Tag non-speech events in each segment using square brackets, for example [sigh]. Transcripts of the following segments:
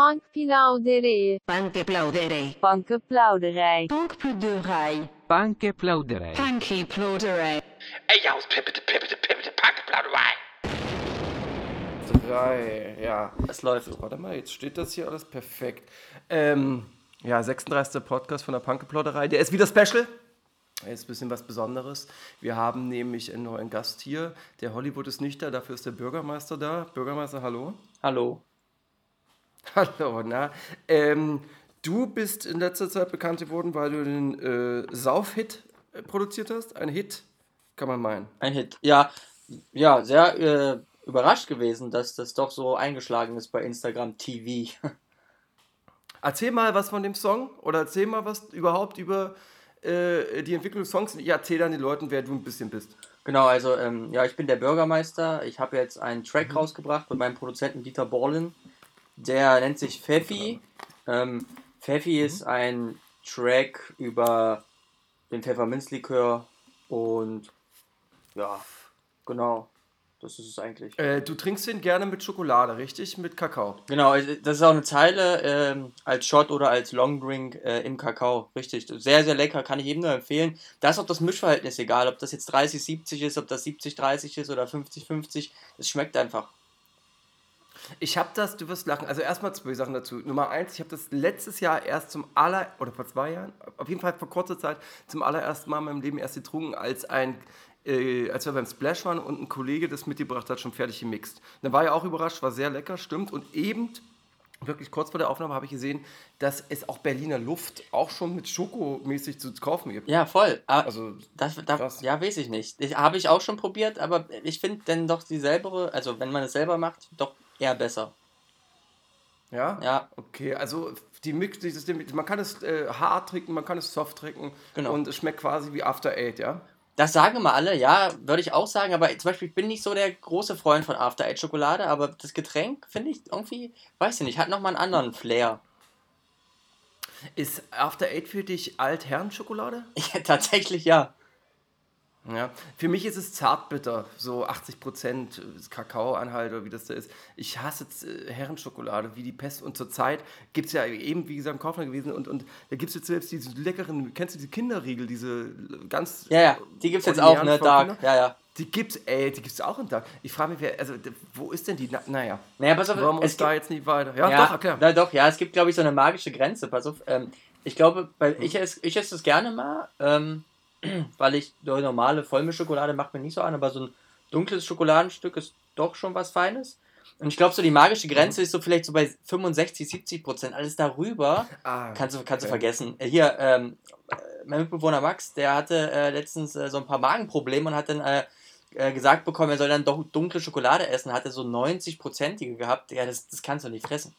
Punkplauderij. Punkplauderij. Punkplauderij. Punkplauderij. Punkplauderij. Punkplauderij. Ey, ja, pippete, pippete, pippete, Punkplauderei. Drei, ja. Es läuft. So, warte mal, jetzt steht das hier alles perfekt. Ähm, ja, 36. Podcast von der Punkplauderei. Der ist wieder special. Ist ein bisschen was Besonderes. Wir haben nämlich einen neuen Gast hier. Der Hollywood ist nicht da, dafür ist der Bürgermeister da. Bürgermeister, hallo. Hallo. [laughs] Hallo, na. Ähm, du bist in letzter Zeit bekannt geworden, weil du den äh, Sauf-Hit äh, produziert hast. Ein Hit, kann man meinen. Ein Hit. Ja, ja, sehr äh, überrascht gewesen, dass das doch so eingeschlagen ist bei Instagram TV. [laughs] Erzähl mal was von dem Song oder erzähl mal was überhaupt über äh, die Entwicklung des Songs. Ich erzähl dann den Leuten, wer du ein bisschen bist. genau, also ähm, ja, ich bin der Bürgermeister. Ich habe jetzt einen Track rausgebracht mit meinem Produzenten Dieter Borlin. Der nennt sich Pfeffi. Ähm, Pfeffi ist ein Track über den Pfefferminzlikör und ja, genau. Das ist es eigentlich. Äh, du trinkst den gerne mit Schokolade, richtig? Mit Kakao. Genau, also das ist auch eine Zeile ähm, als Shot oder als Longdrink äh, im Kakao. Richtig. Sehr, sehr lecker, kann ich jedem nur empfehlen. Da ist auch das Mischverhältnis egal, ob das jetzt 30-70 ist, ob das 70-30 ist oder 50-50. Es schmeckt einfach. Ich habe das, du wirst lachen. Also erstmal zwei Sachen dazu. Nummer eins, ich habe das letztes Jahr erst zum aller, oder vor zwei Jahren, auf jeden Fall vor kurzer Zeit, zum allerersten Mal in meinem Leben erst getrunken, als ein, äh, als wir beim Splash waren und ein Kollege das mitgebracht hat, schon fertig gemixt. Dann war er auch überrascht, war sehr lecker, stimmt. Und eben, wirklich kurz vor der Aufnahme, habe ich gesehen, dass es auch Berliner Luft auch schon mit Schokomäßig zu kaufen gibt. Ja, voll. Ah, Also, das, da, krass. ja, weiß ich nicht. Ich, Habe ich auch schon probiert, aber ich finde dann doch dieselbe, also wenn man es selber macht, doch eher besser. ja? Ja, Okay, also die Mix, dieses, man kann es äh, hart trinken, man kann es soft trinken Genau. und es schmeckt quasi wie After Eight, ja? Das sagen immer alle, ja, würde ich auch sagen, aber zum Beispiel, ich bin nicht so der große Freund von After Eight Schokolade, aber das Getränk finde ich irgendwie, weiß ich nicht, hat nochmal einen anderen Flair. Ist After Eight für dich Altherrenschokolade? [laughs] Ja, tatsächlich ja. Ja. Für mich ist es zartbitter, so 80% Kakaoanhalt oder wie das da ist. Ich hasse äh, Herrenschokolade wie die Pest und zurzeit gibt es ja eben, wie gesagt, im Kaufland gewesen und, und da gibt es jetzt selbst diese leckeren, kennst du die Kinderriegel, diese ganz. Ja, ja, die gibt's jetzt auch, ne, Dark, ja, ja. Die gibt's, ey, die gibt's auch in Dark. Ich frage mich, wer, also, wo ist denn die? Na, naja. Naja, pass auf, Wollen wir uns es da gibt, jetzt nicht weiter. Ja, ja, doch, erklär. Na, doch, ja, es gibt, glaube ich, so eine magische Grenze, pass auf, ähm, ich glaube, weil ich esse, ich esse das gerne mal, ähm, weil ich so normale Vollmilchschokolade macht mir nicht so an, aber so ein dunkles Schokoladenstück ist doch schon was Feines. Und ich glaube, so die magische Grenze ist so vielleicht so bei 65, 70 Prozent. Alles darüber Ah, kannst du, kannst du okay. vergessen. Äh, Hier, ähm, äh, mein Mitbewohner Max, der hatte äh, letztens äh, so ein paar Magenprobleme und hat dann äh, äh, gesagt bekommen, er soll dann doch dunkle Schokolade essen. Hat er so 90-prozentige gehabt. Ja, das, das kannst du nicht fressen.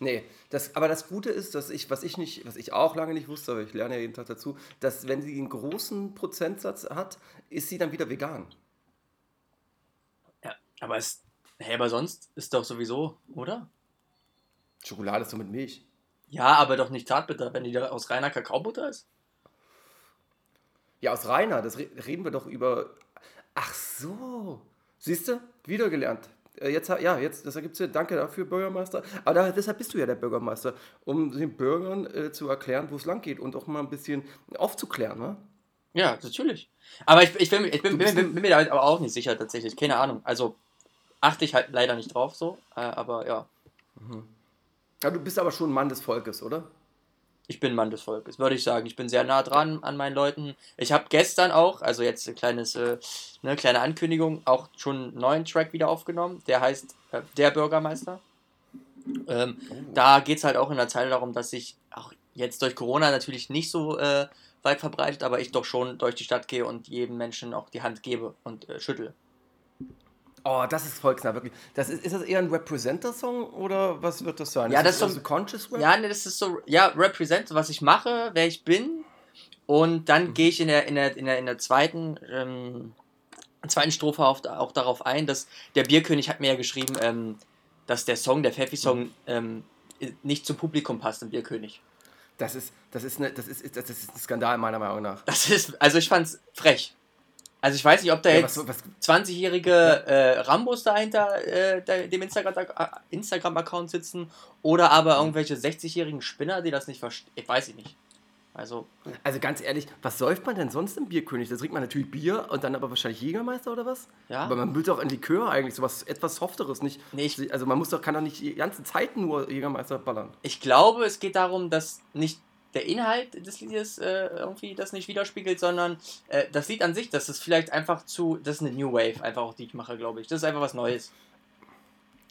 Nee, das, aber das Gute ist, dass ich, was ich nicht, was ich auch lange nicht wusste, aber ich lerne ja jeden Tag dazu, dass wenn sie einen großen Prozentsatz hat, ist sie dann wieder vegan. Ja, aber es. Hey, aber sonst ist doch sowieso, oder? Schokolade ist so mit Milch. Ja, aber doch nicht Zartbitter, wenn die da aus reiner Kakaobutter ist. Ja, aus Rainer, das re reden wir doch über. Ach so. Siehst du? Wieder gelernt. Äh, Jetzt, ha- ja, jetzt, das ergibt Sinn. Danke dafür, Bürgermeister. Aber da, deshalb bist du ja der Bürgermeister, um den Bürgern äh, zu erklären, wo es lang geht und auch mal ein bisschen aufzuklären, ne? Ja, natürlich. Aber ich, ich, bin, ich bin, bin, bin, bin mir da aber auch nicht sicher tatsächlich. Keine Ahnung. Also achte ich halt leider nicht drauf so. Äh, aber ja, Ja, du bist aber schon ein Mann des Volkes, oder? Ich bin Mann des Volkes, würde ich sagen. Ich bin sehr nah dran an meinen Leuten. Ich habe gestern auch, also jetzt ein kleines, äh, ne, kleine Ankündigung, auch schon einen neuen Track wieder aufgenommen. Der heißt äh, Der Bürgermeister. Ähm, Da geht es halt auch in der Zeile darum, dass ich auch jetzt durch Corona natürlich nicht so äh, weit verbreitet, aber ich doch schon durch die Stadt gehe und jedem Menschen auch die Hand gebe und äh, schüttle. Oh, das ist volksnah, wirklich. Das ist, ist das eher ein Representer-Song oder was wird das sein? Ja, das ist eher so- Conscious Rap? Ja, ne, das ist so, ja, represent, was ich mache, wer ich bin. Und dann gehe ich in der, in der, in der, in der zweiten, ähm, zweiten Strophe auf, auch darauf ein, dass der Bierkönig hat mir ja geschrieben, ähm, dass der Song, der Pfeffi-Song, ähm, nicht zum Publikum passt im Bierkönig. Das ist, das ist, eine, das ist, das ist ein Skandal meiner Meinung nach. Das ist, also ich fand's frech. Also ich weiß nicht, ob da Ja, jetzt was- was- 20-jährige äh, Rambos dahinter äh, dem Instagram- Instagram-Account sitzen oder aber irgendwelche 60-jährigen Spinner, die das nicht verstehen. Ich weiß ich nicht. Also, Also ganz ehrlich, was säuft man denn sonst im Bierkönig? Da trinkt man natürlich Bier und dann aber wahrscheinlich Jägermeister oder was? Ja. Aber man will doch ein Likör eigentlich, sowas etwas Softeres, nicht? Nee, ich- also man muss doch, kann doch nicht die ganze Zeit nur Jägermeister ballern. ich glaube, es geht darum, dass nicht der Inhalt des Liedes äh, irgendwie das nicht widerspiegelt, sondern äh, das Lied an sich, das ist vielleicht einfach zu, das ist eine New Wave, einfach auch die ich mache, glaube ich. Das ist einfach was Neues.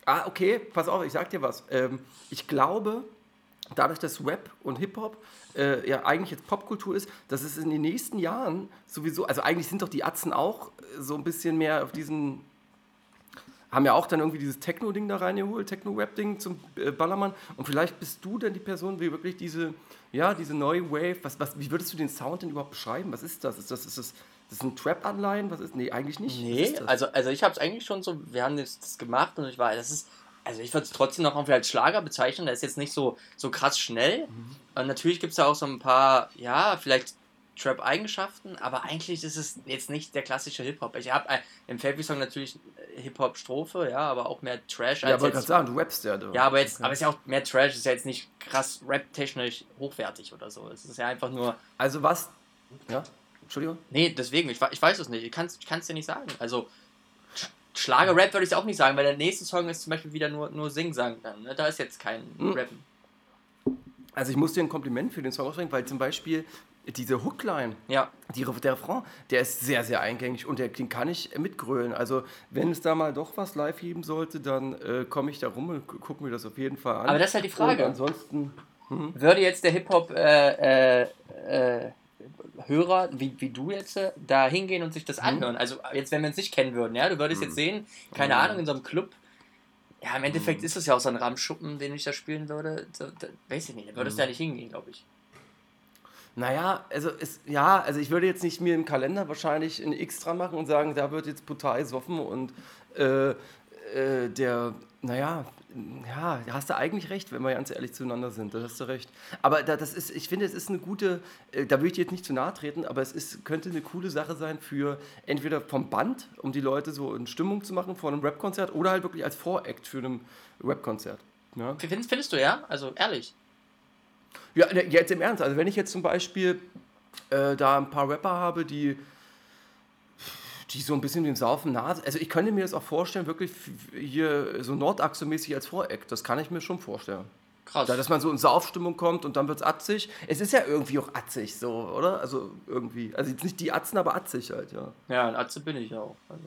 Ah, okay, pass auf, ich sag dir was. Ähm, ich glaube, dadurch, dass Rap und Hip-Hop äh, ja eigentlich jetzt Popkultur ist, dass es in den nächsten Jahren sowieso, also eigentlich sind doch die Atzen auch äh, so ein bisschen mehr auf diesen, haben ja auch dann irgendwie dieses Techno-Ding da reingeholt, Techno-Rap-Ding zum äh, Ballermann. Und vielleicht bist du dann die Person, die wirklich diese, ja, diese neue Wave, was, was, wie würdest du den Sound denn überhaupt beschreiben? Was ist das? Ist das, ist das, das ein Trap-Anleihen? Was ist, nee, eigentlich nicht. Nee, also, also ich habe es eigentlich schon so, wir haben das, das gemacht und ich war, das ist, also ich würde es trotzdem noch irgendwie als Schlager bezeichnen, der ist jetzt nicht so, so krass schnell. Mhm. Und natürlich gibt es da auch so ein paar, ja, vielleicht Trap-Eigenschaften, aber eigentlich ist es jetzt nicht der klassische Hip-Hop. Ich habe im Fabi-Song natürlich äh, Hip-Hop-Strophe, ja, aber auch mehr Trash ja, als gerade jetzt, sagen, du rappst ja. Du. ja, aber jetzt, Okay. aber es ist ja auch mehr Trash, ist ja jetzt nicht krass rap-technisch hochwertig oder so. Es ist ja einfach nur, Also was? Ja, Entschuldigung. Nee, deswegen, ich, ich weiß es nicht. Ich kann es ich kann's dir nicht sagen. Also, Sch- Schlager-Rap würde ich auch nicht sagen, weil der nächste Song ist zum Beispiel wieder nur, nur Sing-Sang. Dann, ne? Da ist jetzt kein Hm. Rappen. Also ich muss dir ein Kompliment für den Song aussprechen, weil zum Beispiel diese Hookline, Ja, die, der Refrain, der ist sehr, sehr eingängig und der, den kann ich mitgrölen. Also wenn es da mal doch was live geben sollte, dann äh, komme ich da rum und gu- gucke mir das auf jeden Fall an. Aber das ist halt die Frage. Und ansonsten, würde jetzt der Hip-Hop äh, äh, äh, Hörer, wie, wie du jetzt, äh, da hingehen und sich das anhören. Also jetzt, wenn wir uns nicht kennen würden, ja, du würdest jetzt sehen, keine Ahnung, in so einem Club. Ja, im Endeffekt ist es ja auch so ein Rahmenschuppen, den ich da spielen würde. So, da, weiß ich nicht, da würdest du ja nicht hingehen, glaube ich. Naja, also es, ja, also ich würde jetzt nicht mir im Kalender wahrscheinlich ein X dran machen und sagen, da wird jetzt brutal soffen und äh, äh, der, naja, ja, da hast du eigentlich recht, wenn wir ganz ehrlich zueinander sind, da hast du recht. Aber da, das ist, ich finde, es ist eine gute, äh, da würde ich jetzt nicht zu nahe treten, aber es ist, könnte eine coole Sache sein für entweder vom Band, um die Leute so in Stimmung zu machen vor einem Rap-Konzert oder halt wirklich als Voract für ein Rap-Konzert. Ja? Findest, findest du, ja? Also ehrlich. Ja, ne, jetzt im Ernst. Also wenn ich jetzt zum Beispiel äh, da ein paar Rapper habe, die, die so ein bisschen dem Saufen nah sind. Also ich könnte mir das auch vorstellen, wirklich hier so Nordachse-mäßig als Voreck. Das kann ich mir schon vorstellen. Krass. Da, dass man so in Saufstimmung kommt und dann wird es atzig. Es ist ja irgendwie auch atzig so, oder? Also irgendwie. Also jetzt nicht die Atzen, aber atzig halt, ja. Ja, ein Atze bin ich auch. Also.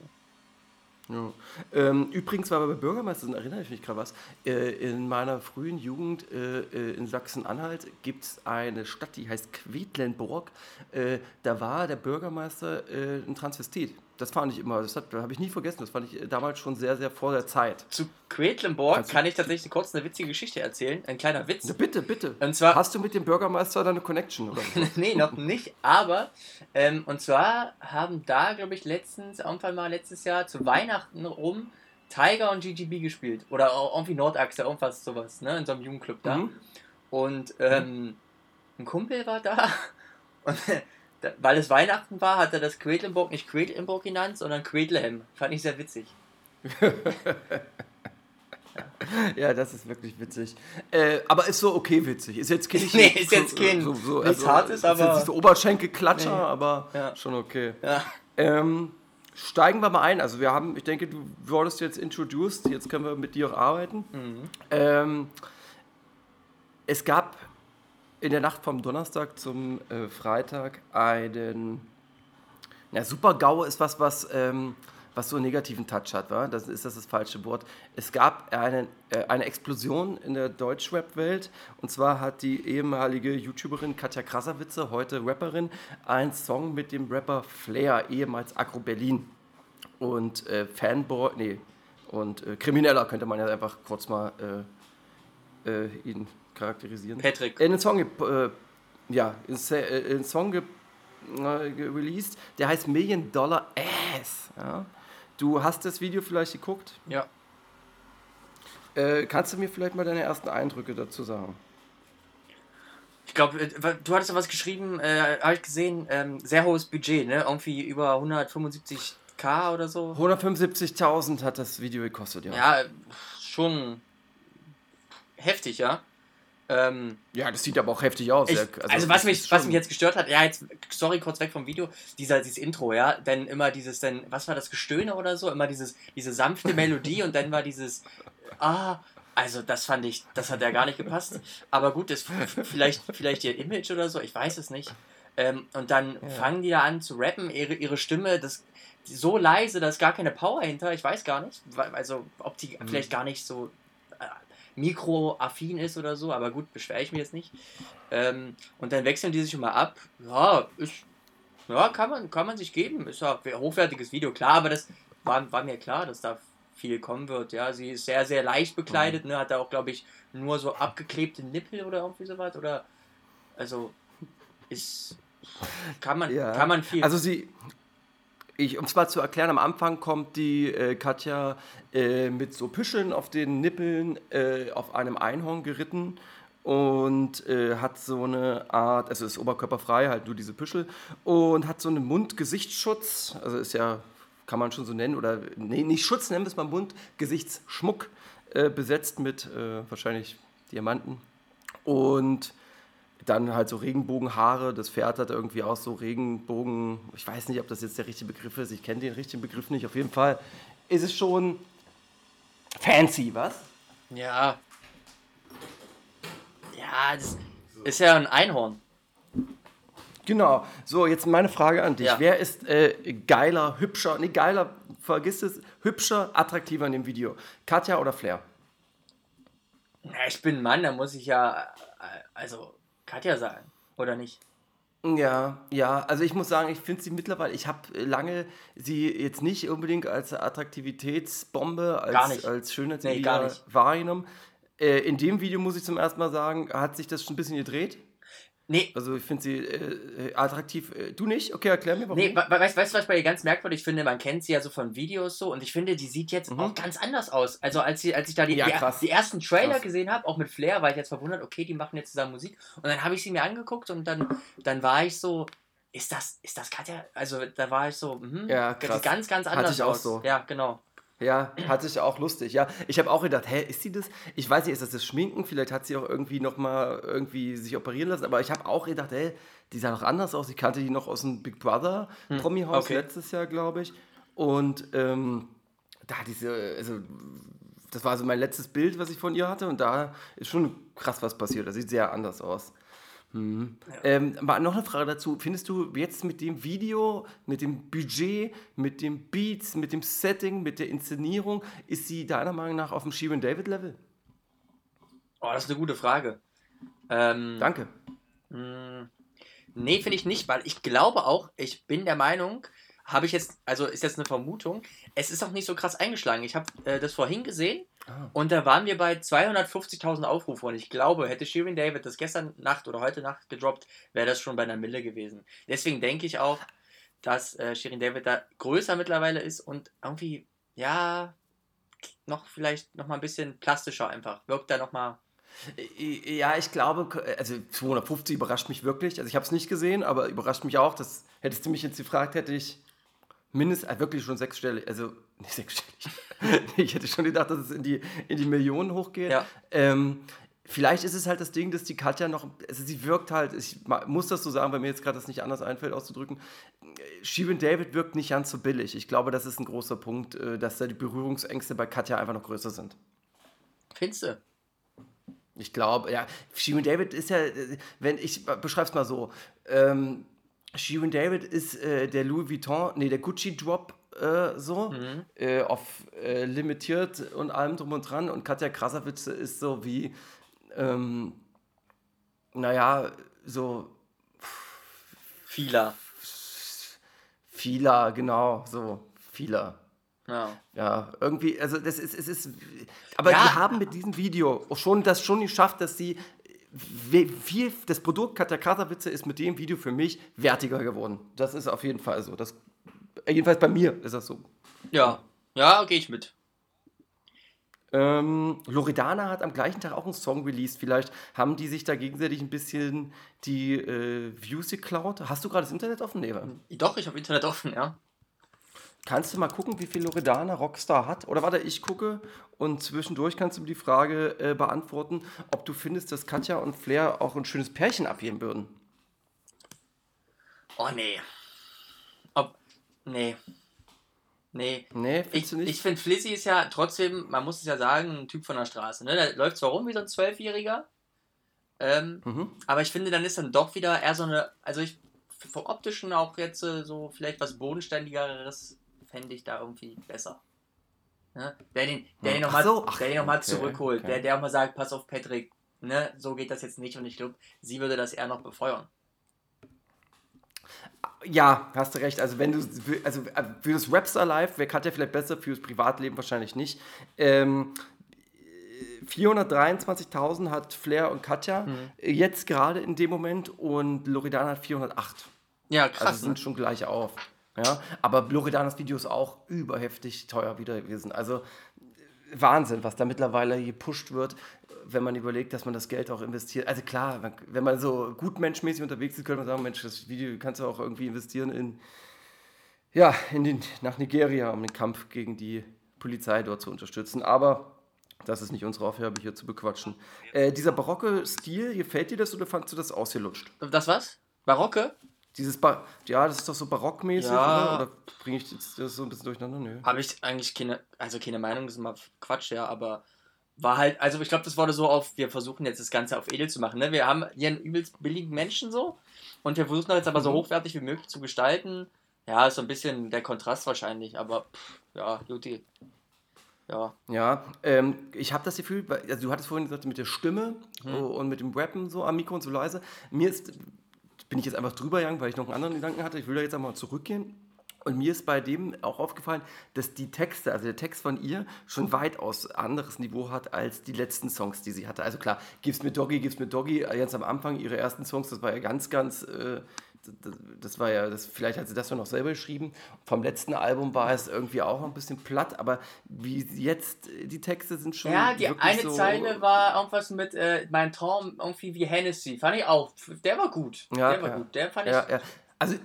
Ja. Ähm, übrigens war bei Bürgermeister, da erinnere ich mich gerade was, äh, in meiner frühen Jugend äh, äh, in Sachsen-Anhalt gibt es eine Stadt, die heißt Quedlinburg. Äh, da war der Bürgermeister äh, ein Transvestit. Das fand ich immer, das habe ich nie vergessen, das fand ich äh, damals schon sehr, sehr vor der Zeit. Zu Quedlinburg kann ich tatsächlich kurz eine witzige Geschichte erzählen. Ein kleiner Witz. Bitte, bitte. Und zwar- Hast du mit dem Bürgermeister da eine Connection? Oder? [laughs] nee, noch nicht, aber ähm, und zwar haben da, glaube ich, letztens, irgendwann mal letztes Jahr zu Weihnachten rum Tiger und GGB gespielt. Oder irgendwie Nordachse, irgendwas sowas, ne? In so einem Jugendclub da. Mhm. Und ähm, ein Kumpel war da [laughs] und da, weil es Weihnachten war, hat er das Quedlinburg nicht Quedlinburg genannt, sondern Quedlem. Fand ich sehr witzig. [laughs] Ja, das ist wirklich witzig. Äh, aber ist so okay witzig. Ist jetzt kein, [laughs] Nee, ist jetzt kein- nichts Hartes, ist aber- Jetzt nicht so Oberschenkelklatscher, Nee. aber Ja. schon okay. Ja. Ähm, steigen wir mal ein. Also wir haben, ich denke, du wurdest jetzt introduced, jetzt können wir mit dir auch arbeiten. Mhm. Ähm, es gab in der Nacht vom Donnerstag zum äh, Freitag einen, ja, Super-GAU ist was, was, ähm, was so einen negativen Touch hat, wa? das ist das das falsche Wort. Es gab einen, äh, eine Explosion in der Deutschrap-Welt und zwar hat die ehemalige YouTuberin Katja Krasavitze, heute Rapperin, einen Song mit dem Rapper Flair, ehemals Agro Berlin und äh, Fanboy, nee, und äh, Krimineller könnte man ja einfach kurz mal äh, äh, ihn charakterisieren. Patrick. In den Song, ge- äh, ja, in, äh, in Song ge, äh, released, der heißt Million Dollar Ass. Ja? Du hast das Video vielleicht geguckt. Ja. Äh, kannst du mir vielleicht mal deine ersten Eindrücke dazu sagen? Ich glaube, du hattest ja was geschrieben, äh, habe ich gesehen, ähm, sehr hohes Budget, ne? Irgendwie über 175k oder so. 175.000 hat das Video gekostet, ja. Ja, schon heftig, ja. Ähm, Ja, das sieht aber auch heftig aus. ich, ja. also, es was mich, was mich jetzt gestört hat, ja, jetzt, sorry, kurz weg vom Video, dieser, dieses Intro, ja, dann immer dieses, dann, was war das, Gestöhne oder so, immer dieses, diese sanfte Melodie [laughs] und dann war dieses, ah, also das fand ich, das hat ja gar nicht gepasst, aber gut, das vielleicht, vielleicht ihr Image oder so, ich weiß es nicht. Ähm, und dann fangen die da an zu rappen, ihre, ihre Stimme, das so leise, da ist gar keine Power hinter, ich weiß gar nicht, also ob die Mhm. vielleicht gar nicht so mikroaffin ist oder so, aber gut, beschwere ich mich jetzt nicht. Ähm, und dann wechseln die sich immer ab. Ja, ist, ja kann, man, kann man sich geben. Ist ja ein hochwertiges Video, klar, aber das war, war mir klar, dass da viel kommen wird. Ja, sie ist sehr, sehr leicht bekleidet, ne, hat da auch, glaube ich, nur so abgeklebte Nippel oder irgendwie sowas. Oder, also, ist, kann man, Ja. kann man viel. Also sie, ich, um es mal zu erklären, am Anfang kommt die äh, Katja äh, mit so Püscheln auf den Nippeln äh, auf einem Einhorn geritten und äh, hat so eine Art, also ist oberkörperfrei, halt nur diese Püschel und hat so einen Mund-Gesichtsschutz, also ist ja, kann man schon so nennen, oder nee, nicht Schutz, nennen wir es mal Mund-Gesichtsschmuck, äh, besetzt mit äh, wahrscheinlich Diamanten. Und dann halt so Regenbogenhaare, das Pferd hat irgendwie auch so Regenbogen, ich weiß nicht, ob das jetzt der richtige Begriff ist, ich kenne den richtigen Begriff nicht, auf jeden Fall ist es schon fancy, was? ja. Ja, das ist ja ein Einhorn. Genau, so jetzt meine Frage an dich, Ja. wer ist äh, geiler, hübscher, nee geiler, vergiss es, hübscher, attraktiver in dem Video, Katja oder Flair? Ja, ich bin ein Mann, da muss ich ja, äh, also, Katja sagen, oder nicht? Ja, ja, also ich muss sagen, ich finde sie mittlerweile, ich habe lange sie jetzt nicht unbedingt als Attraktivitätsbombe, als, als Schönheitsideal Nee, wahrgenommen. Äh, in dem Video muss ich zum ersten Mal sagen, hat sich das schon ein bisschen gedreht. Nee, Also ich finde sie äh, attraktiv. Äh, du nicht? Okay, erklär mir warum. Nee, we- we- weißt du, was ich bei ihr ganz merkwürdig finde? Man kennt sie ja so von Videos so und ich finde, die sieht jetzt auch ganz anders aus. Also als, sie, als ich da die, Mhm. Ja, die, die ersten Trailer Krass. gesehen habe, auch mit Flair, war ich jetzt verwundert, okay, die machen jetzt zusammen Musik. Und dann habe ich sie mir angeguckt und dann, dann war ich so, ist das, ist das Katja? Also da war ich so, mhm, Ja, krass. ganz, ganz Hatte anders ich auch aus. so. Ja, genau. Ja, hatte ich auch lustig. Ja, ich habe auch gedacht, hä, ist sie das? Ich weiß nicht, ist das das Schminken? Vielleicht hat sie auch irgendwie noch mal irgendwie sich operieren lassen. Aber ich habe auch gedacht, hä, die sah doch anders aus. Ich kannte die noch aus dem Big Brother Hm, okay. letztes Jahr, glaube ich. Und ähm, da diese, also das war so mein letztes Bild, was ich von ihr hatte. Und da ist schon krass was passiert. Das sieht sehr anders aus. Mhm. Ähm, mal noch eine Frage dazu. Findest du jetzt mit dem Video, mit dem Budget, mit dem Beats, mit dem Setting, mit der Inszenierung, ist sie deiner Meinung nach auf dem Shirin David Level? Oh, das ist eine gute Frage. Ähm, Danke. Nee, finde ich nicht, weil ich glaube auch, ich bin der Meinung, habe ich jetzt, also ist jetzt eine Vermutung, es ist auch nicht so krass eingeschlagen. Ich habe äh, das vorhin gesehen Ah. und da waren wir bei 250.000 Aufrufe und ich glaube, hätte Shirin David das gestern Nacht oder heute Nacht gedroppt, wäre das schon bei einer Mille gewesen. Deswegen denke ich auch, dass äh, Shirin David da größer mittlerweile ist und irgendwie, ja, noch vielleicht noch mal ein bisschen plastischer einfach. Wirkt da noch mal Ja, ich glaube, also 250 überrascht mich wirklich. Also ich habe es nicht gesehen, aber überrascht mich auch. Das hättest du mich jetzt gefragt, hätte ich mindestens äh, wirklich schon sechsstellig, also [laughs] nicht sechsstellig. [laughs] ich hätte schon gedacht, dass es in die, in die Millionen hochgeht. Ja. Ähm, vielleicht ist es halt das Ding, dass die Katja noch, also sie wirkt halt, ich muss das so sagen, weil mir jetzt gerade das nicht anders einfällt auszudrücken. Shirin David wirkt nicht ganz so billig. Ich glaube, das ist ein großer Punkt, äh, dass da die Berührungsängste bei Katja einfach noch größer sind. Findest du? Ich glaube, ja, Shirin David ist ja, äh, wenn ich beschreibe es mal so, ähm, Shirin David ist äh, der Louis Vuitton, nee, der Gucci Drop äh, so, äh, auf äh, limitiert und allem drum und dran und Katja Krasavitz ist so wie, ähm, naja, so Vieler. vieler, genau, so vieler. Ja. Ja, irgendwie, also das ist, es ist, aber Ja. die haben mit diesem Video schon das schon geschafft, dass sie viel, das Produkt Katja Krasavitze ist mit dem Video für mich wertiger geworden. Das ist auf jeden Fall so. Das, jedenfalls bei mir ist das so. Ja, ja, gehe ich mit. Ähm, Loredana hat am gleichen Tag auch einen Song released. Vielleicht haben die sich da gegenseitig ein bisschen die äh, Views geklaut. Hast du gerade das Internet offen? Wa? Doch, ich habe Internet offen, ja. Kannst du mal gucken, wie viel Loredana Rockstar hat? Oder warte, ich gucke und zwischendurch kannst du mir die Frage äh, beantworten, ob du findest, dass Katja und Flair auch ein schönes Pärchen abgeben würden. Oh, nee. Ob. Nee. Nee. Nee, Ich, findest du nicht? ich finde, Flizzy ist ja trotzdem, man muss es ja sagen, ein Typ von der Straße. Ne? Der läuft zwar rum wie so ein Zwölfjähriger, ähm, Mhm. aber ich finde, dann ist dann doch wieder eher so eine, also ich, vom Optischen auch jetzt äh, so vielleicht was Bodenständigeres fände ich da irgendwie besser. Ne? Der den, der den Ach nochmal so, der den noch mal okay, zurückholt, okay. der, der auch mal sagt, pass auf Patrick, ne, so geht das jetzt nicht und ich glaube, sie würde das eher noch befeuern. Ja, hast du recht. Also wenn du, also äh, für das Rapstar Live wäre Katja vielleicht besser, für das Privatleben wahrscheinlich nicht. Ähm, 423.000 hat Flair und Katja Mhm. jetzt gerade in dem Moment und Loredana hat 408. Ja, Also krass. sind ne? schon gleich auf. Ja, aber Loredanas Video ist auch überheftig teuer wieder gewesen. Also Wahnsinn, was da mittlerweile gepusht wird, wenn man überlegt, dass man das Geld auch investiert. Also klar, wenn man so gutmenschmäßig unterwegs ist, könnte man sagen, Mensch, das Video kannst du auch irgendwie investieren in, ja, in den, nach Nigeria, um den Kampf gegen die Polizei dort zu unterstützen. Aber das ist nicht unsere Aufgabe, hier zu bequatschen. Äh, dieser barocke Stil, gefällt dir das oder fandst du das ausgelutscht? Das was? Barocke? Dieses ba ja, das ist doch so barockmäßig, Ja. oder? Oder bringe ich jetzt das so ein bisschen durcheinander? Nö. Habe ich eigentlich keine, also keine Meinung, das ist immer Quatsch, ja, aber war halt, also ich glaube, das wurde so auf, wir versuchen jetzt das Ganze auf edel zu machen, ne? Wir haben hier einen übelst billigen Menschen so und wir versuchen das jetzt aber so Mhm. hochwertig wie möglich zu gestalten. Ja, ist so ein bisschen der Kontrast wahrscheinlich, aber pff, ja, Juti. Ja. Ja, ähm, ich habe das Gefühl, also du hattest vorhin gesagt, mit der Stimme oh, und mit dem Rappen so am Mikro und so leise. Mir ist, bin ich jetzt einfach drüber gegangen, weil ich noch einen anderen Gedanken hatte. Ich will da jetzt einmal zurückgehen. Und mir ist bei dem auch aufgefallen, dass die Texte, also der Text von ihr, schon weitaus anderes Niveau hat als die letzten Songs, die sie hatte. Also klar, Gib's mir Doggy, Gib's mir Doggy, äh, ganz am Anfang, ihre ersten Songs, das war ja ganz, ganz, äh, das, war ja, das, vielleicht hat sie das ja noch selber geschrieben. Vom letzten Album war es irgendwie auch ein bisschen platt, aber wie jetzt, die Texte sind schon. Ja, die eine so, Zeile war irgendwas mit äh, mein Traum irgendwie wie Hennessy. Fand ich auch. Der war gut. Ja, der war ja. gut. Der fand ich. Ja, ja. Also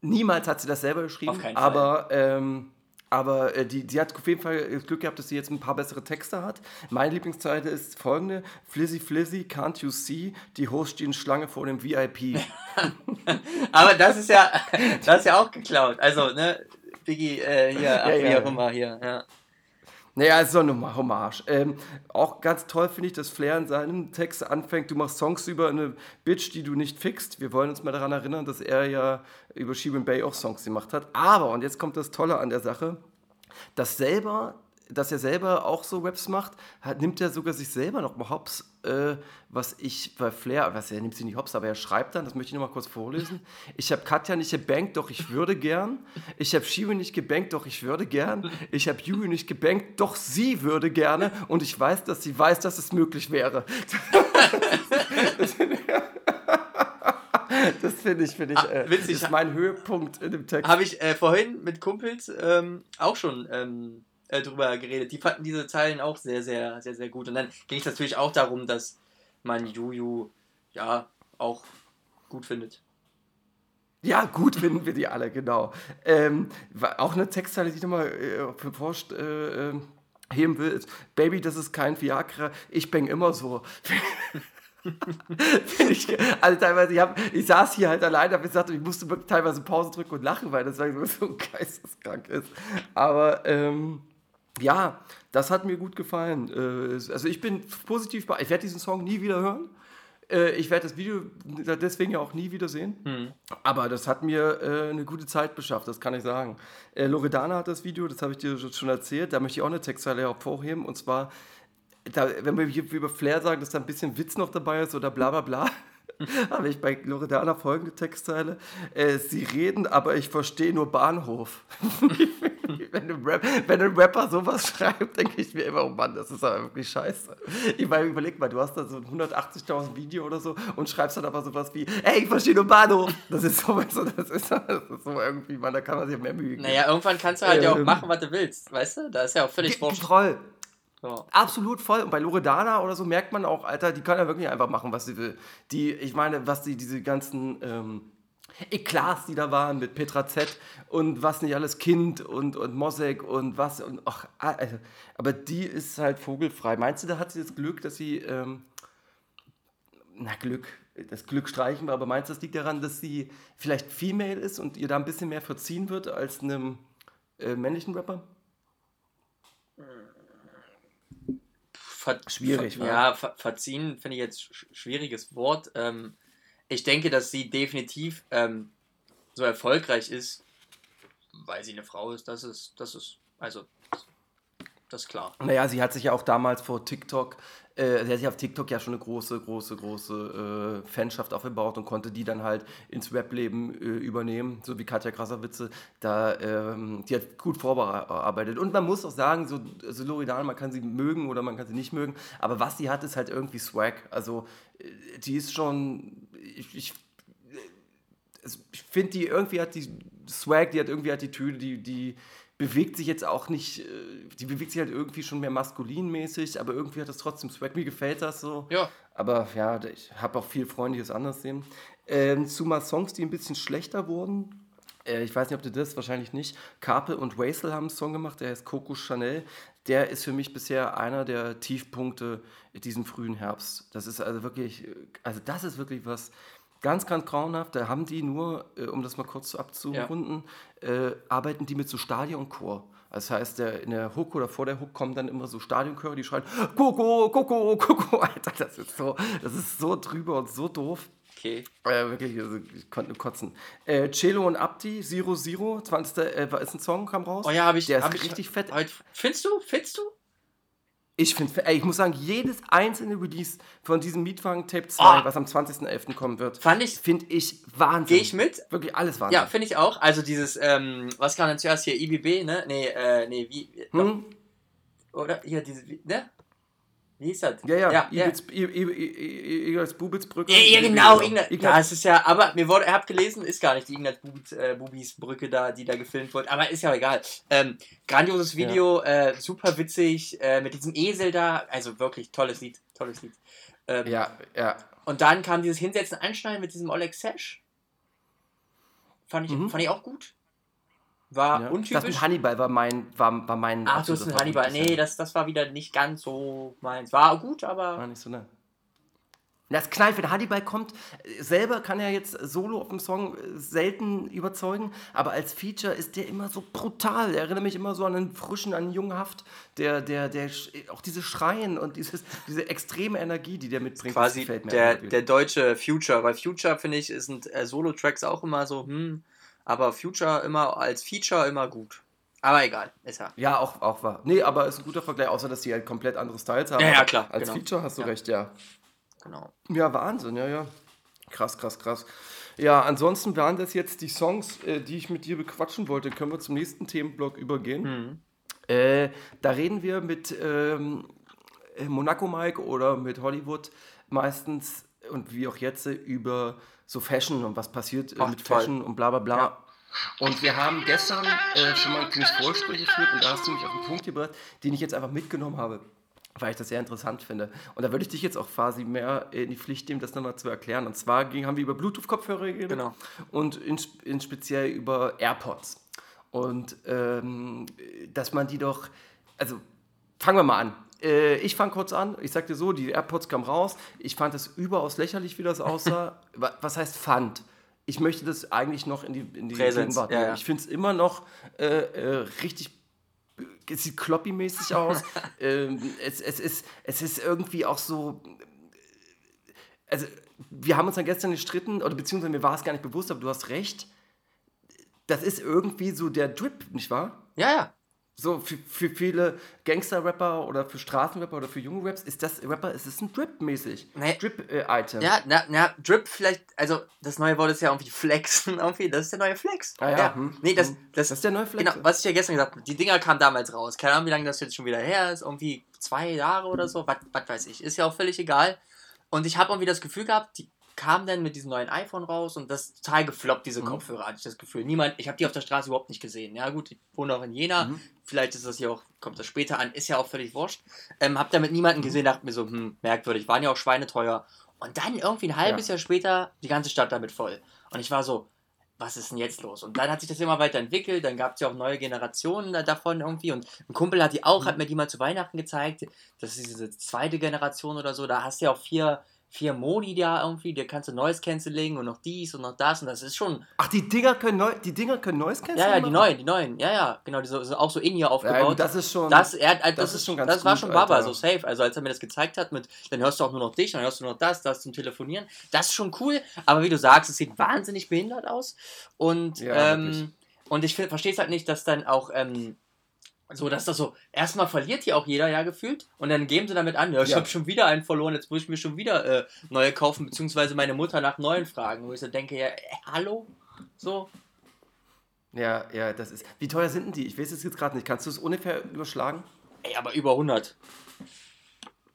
niemals hat sie das selber geschrieben, Auf keinen Fall. aber, ähm, aber äh, die, die hat auf jeden Fall das Glück gehabt, dass sie jetzt ein paar bessere Texte hat. Meine Lieblingszeile ist folgende: Flizzy Flizzy, can't you see? Die Host stehen Schlange vor dem VIP. [laughs] Aber das ist ja, [laughs] das ist ja auch geklaut. Also, ne, Biggie, äh, hier, ach, Ja, wie ja. auch immer, hier, ja. Naja, ist so eine Hommage. Ähm, auch ganz toll finde ich, dass Flair in seinem Text anfängt, du machst Songs über eine Bitch, die du nicht fixt. Wir wollen uns mal daran erinnern, dass er ja über Sheeran Bay auch Songs gemacht hat. Aber, und jetzt kommt das Tolle an der Sache, dass selber, dass er selber auch so Raps macht, hat, nimmt er sogar sich selber noch mal hops, äh, was ich bei Flair, was er nimmt sie nicht hops, aber er schreibt dann, das möchte ich noch mal kurz vorlesen. [laughs] Ich habe Katja nicht gebankt, doch ich würde gern. Ich habe Shiva nicht gebankt, doch ich würde gern. Ich habe Yui nicht gebankt, doch sie würde gerne. Und ich weiß, dass sie weiß, dass es möglich wäre. [laughs] Das finde ich, finde ich, Ah, äh, witzig. ist mein Höhepunkt in dem Text. Habe ich äh, vorhin mit Kumpels ähm, auch schon ähm, äh, drüber geredet. Die fanden diese Zeilen auch sehr, sehr, sehr, sehr gut. Und dann ging es natürlich auch darum, dass man Juju ja auch gut findet. Ja, gut finden wir die alle, genau. Ähm, auch eine Textzeile, die ich nochmal äh, äh, äh, heben will, ist, Baby, das ist kein Viagra, ich bang immer so. [laughs] Ich, also teilweise, ich, hab, ich saß hier halt alleine, habe gesagt, ich musste teilweise Pause drücken und lachen, weil das so geisteskrank ist. Aber ähm, ja, das hat mir gut gefallen. Äh, also ich bin positiv, be- ich werde diesen Song nie wieder hören. Äh, ich werde das Video deswegen ja auch nie wieder sehen. Aber das hat mir äh, eine gute Zeit beschafft, das kann ich sagen. Loredana hat das Video, das habe ich dir schon erzählt. Da möchte ich auch eine Textzeile hervorheben. Und zwar, da, wenn wir hier über Flair sagen, dass da ein bisschen Witz noch dabei ist oder bla bla bla, [laughs] habe ich bei Loredana folgende Textzeile. Äh, Sie reden, aber ich verstehe nur Bahnhof. [laughs] wenn, ein Rap, wenn ein Rapper sowas [laughs] schreibt, denke ich mir immer, oh Mann, das ist aber wirklich scheiße. Ich meine, überleg mal, du hast da so ein 180.000 Video oder so und schreibst dann aber sowas wie, ey, ich verstehe nur Bahnhof. Das ist so, [laughs] das ist, das ist so irgendwie, man, da kann man sich mehr Mühe geben. Naja, irgendwann kannst du halt ja auch Ähm. machen, was du willst, weißt du? Da ist ja auch völlig wurscht. Troll. Ja. Absolut voll. Und bei Loredana oder so merkt man auch, Alter, die kann ja wirklich einfach machen, was sie will. Die, ich meine, was die, diese ganzen ähm, Eklats, die da waren mit Petra Z und was nicht alles Kind und, und Mosek und was und ach, also, aber die ist halt vogelfrei. Meinst du, da hat sie das Glück, dass sie, ähm, na Glück, das Glück streichen wir, aber meinst du, das liegt daran, dass sie vielleicht Female ist und ihr da ein bisschen mehr verziehen wird als einem äh, männlichen Rapper? Ver Schwierig, ver? Ja, ver verziehen finde ich jetzt sch schwieriges Wort. Ähm, ich denke, dass sie definitiv ähm, so erfolgreich ist, weil sie eine Frau ist. Das ist, das ist, also, das ist klar. Naja, sie hat sich ja auch damals vor TikTok, äh, sie hat sich auf TikTok ja schon eine große, große, große äh, Fanschaft aufgebaut und konnte die dann halt ins Rap-Leben äh, übernehmen, so wie Katja Krasavitze. Da, ähm, die hat gut vorbereitet. Und man muss auch sagen, so, so Loredana, man kann sie mögen oder man kann sie nicht mögen, aber was sie hat, ist halt irgendwie Swag. Also, äh, die ist schon, ich, ich also ich finde, die irgendwie hat die Swag, die hat irgendwie Attitüde, die, die bewegt sich jetzt auch nicht, äh, die bewegt sich halt irgendwie schon mehr maskulinmäßig, aber irgendwie hat das trotzdem Swag. Mir gefällt das so. Ja. Aber ja, ich habe auch viele Freunde, die es anders sehen. Ähm, zu mal Songs, die ein bisschen schlechter wurden. Äh, ich weiß nicht, ob du das, wahrscheinlich nicht. Carpe und Waisel haben einen Song gemacht, der heißt Coco Chanel. Der ist für mich bisher einer der Tiefpunkte diesen frühen Herbst. Das ist also wirklich, äh, also das ist wirklich was ganz, ganz grauenhaft. Da haben die nur, äh, um das mal kurz abzurunden, äh, arbeiten die mit so Stadionchor. Das heißt, der, in der Hook oder vor der Hook kommen dann immer so Stadionchöre, die schreien, Coco, Coco, Coco, Alter, das ist so, das ist so drüber und so doof. Okay. Äh, wirklich, also, ich konnte nur kotzen. Äh, Celo und Abdi, Zero Zero, 20. Äh, ist ein Song, kam raus. Oh ja, habe ich. Der ist hab ich, richtig fett. Findest du? Findest du? Ich finde, ey, ich muss sagen, jedes einzelne Release von diesem Mietwagen Tape 2, Ah. was am 20.11. kommen wird, Fand ich. finde ich Wahnsinn. Gehe ich mit? Wirklich alles Wahnsinn. Ja, finde ich auch. Also dieses, ähm, was kam denn zuerst hier? IBB, ne? Nee, äh, nee, wie. Hm? Oder? Hier, diese, ne? Wie hieß das? Ja, ja, ja, ja. Igels, I- I- I- I- Igels Bubitzbrücke. Ja, ja, genau, Ignaz. Ignaz. Das ist ja, aber mir wurde, ihr habt gelesen, ist gar nicht die Ignaz Bubis, äh, Bubis Brücke da, die da gefilmt wurde, aber ist ja egal. Ähm, grandioses Video, äh, super witzig, äh, mit diesem Esel da, also wirklich tolles Lied, tolles Lied. Ähm, Ja, ja. Und dann kam dieses Hinsetzen, Anschneiden mit diesem Oleg Sesh. Fand ich, Mhm. fand ich auch gut. War ja. Das untypisch. mit Hannibal war mein, war, war mein Ach, du hast absoluter Hannibal. Nee, das, das war wieder nicht ganz so meins. War gut, aber. War nicht so ne. Das knallt, wenn Hannibal kommt, äh, selber kann er jetzt solo auf dem Song äh, selten überzeugen, aber als Feature ist der immer so brutal. Er erinnert mich immer so an einen frischen, an einen jungen Haft, der, der, der, sch- auch diese Schreien und dieses, diese extreme Energie, die der mitbringt, das quasi der, der deutsche Future. Weil Future, finde ich, sind äh, Solo-Tracks auch immer so, hm, aber Future immer als Feature immer gut. Aber egal, ist ja. Ja, auch, auch wahr. Nee, aber ist ein guter Vergleich, außer dass die halt komplett andere Styles haben. Ja, ja, klar, Als genau. Feature hast du Ja. recht, ja. Genau. Ja, Wahnsinn, ja, ja. Krass, krass, krass. Ja, ansonsten waren das jetzt die Songs, äh, die ich mit dir bequatschen wollte. Können wir zum nächsten Themenblock übergehen? Mhm. Äh, da reden wir mit ähm, äh, Monaco Mike oder mit Hollywood meistens und wie auch jetzt äh, über so Fashion und was passiert äh, Ach, mit toll. Fashion und bla bla bla. Ja. Und wir haben gestern äh, schon mal ein kleines Vorgespräch geführt und da hast du mich auf einen Punkt gebracht, den ich jetzt einfach mitgenommen habe, weil ich das sehr interessant finde. Und da würde ich dich jetzt auch quasi mehr in die Pflicht nehmen, das nochmal zu erklären. Und zwar ging, haben wir über Bluetooth-Kopfhörer geredet Genau. und in, in speziell über AirPods. Und ähm, dass man die doch, also fangen wir mal an. Äh, ich fange kurz an. Ich sag dir so, die AirPods kamen raus. Ich fand es überaus lächerlich, wie das [laughs] aussah. Wa- Was heißt fand? Ich möchte das eigentlich noch in die, in die Präsenz, Gegenwart ja, ja. Ich finde es immer noch äh, äh, richtig es sieht kloppy-mäßig aus. [laughs] ähm, es, es, ist, es ist irgendwie auch so. Also, wir haben uns dann gestern gestritten, oder beziehungsweise mir war es gar nicht bewusst, aber du hast recht. Das ist irgendwie so der Drip, nicht wahr? Ja, ja. So für, für viele Gangster-Rapper oder für Straßenrapper oder für junge Raps ist das Rapper, es ist ein Drip-mäßig. Nee. Drip-Item. Ja, na, na, Drip vielleicht, also das neue Wort ist ja irgendwie Flexen, [laughs] irgendwie, das ist der neue Flex. Ah ja, hm, nee, das, hm. das, Das ist der neue Flex. Genau, was ich ja gestern gesagt habe, die Dinger kamen damals raus. Keine Ahnung, wie lange das jetzt schon wieder her ist, irgendwie zwei Jahre oder so, was weiß ich. Ist ja auch völlig egal. Und ich habe irgendwie das Gefühl gehabt, die kam dann mit diesem neuen iPhone raus und das ist total gefloppt, diese Mhm. Kopfhörer, hatte ich das Gefühl. Niemand, ich habe die auf der Straße überhaupt nicht gesehen. Ja, gut, ich wohne auch in Jena. Mhm. Vielleicht ist das hier auch, kommt das später an, ist ja auch völlig wurscht. Ähm, hab damit niemanden Mhm. gesehen, dachte mir so, hm, merkwürdig, waren ja auch schweineteuer. Und dann irgendwie ein halbes Jahr später die ganze Stadt damit voll. Und ich war so, was ist denn jetzt los? Und dann hat sich das immer weiterentwickelt, dann gab es ja auch neue Generationen da- davon irgendwie und ein Kumpel hat die auch, Mhm. hat mir die mal zu Weihnachten gezeigt, das ist diese zweite Generation oder so, da hast du ja auch vier, vier Modi da irgendwie, da kannst du Noise Cancelling und noch dies und noch das und das ist schon, Ach, die Dinger können neu, die Dinger können Noise Cancelling ja, ja, die neuen, die neuen, ja, ja, genau, die so, so auch so in ihr aufgebaut. Ja, gut, das ist schon. Das, er, das, das ist schon ganz Das war schon Baba, Alter. so safe. Also als er mir das gezeigt hat, mit, dann hörst du auch nur noch dich, dann hörst du nur noch das, das zum Telefonieren. Das ist schon cool, aber wie du sagst, es sieht wahnsinnig behindert aus. Und, Ja, ähm, und ich verstehe es halt nicht, dass dann auch ähm, so, dass das so, erstmal verliert hier auch jeder ja gefühlt und dann geben sie damit an, ja, ich Ja. habe schon wieder einen verloren, jetzt muss ich mir schon wieder äh, neue kaufen, beziehungsweise meine Mutter nach neuen fragen, wo ich so denke, ja, äh, hallo? So, ja, ja, das ist. Wie teuer sind denn die? Ich weiß es jetzt gerade nicht. Kannst du es ungefähr überschlagen? ey, aber über 100.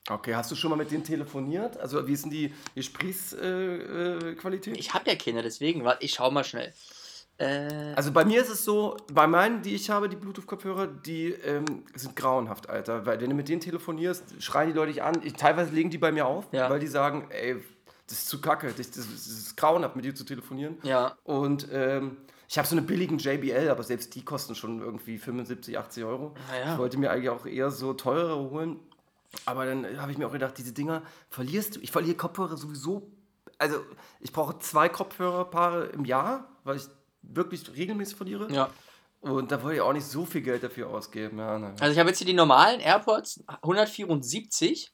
Okay, hast du schon mal mit denen telefoniert? Also, wie ist denn die Gesprächsqualität? Äh? Ich habe ja Kinder, deswegen, warte, ich schau mal schnell. Äh, Also bei mir ist es so, bei meinen, die ich habe, die Bluetooth-Kopfhörer, die ähm, sind grauenhaft, Alter. Weil wenn du mit denen telefonierst, schreien die Leute dich an. Ich, teilweise legen die bei mir auf, Ja. weil die sagen, ey, das ist zu kacke, das, das, das ist grauenhaft, mit dir zu telefonieren. ja. Und ähm, ich habe so eine billigen JBL, aber selbst die kosten schon irgendwie 75, 80 Euro. Naja. Ich wollte mir eigentlich auch eher so teurere holen. Aber dann habe ich mir auch gedacht, diese Dinger verlierst du. Ich verliere Kopfhörer sowieso. Also ich brauche zwei Kopfhörerpaare im Jahr, weil ich wirklich regelmäßig verliere. Ja. Und da wollte ich auch nicht so viel Geld dafür ausgeben. Ja, ne. Also ich habe jetzt hier die normalen AirPods 174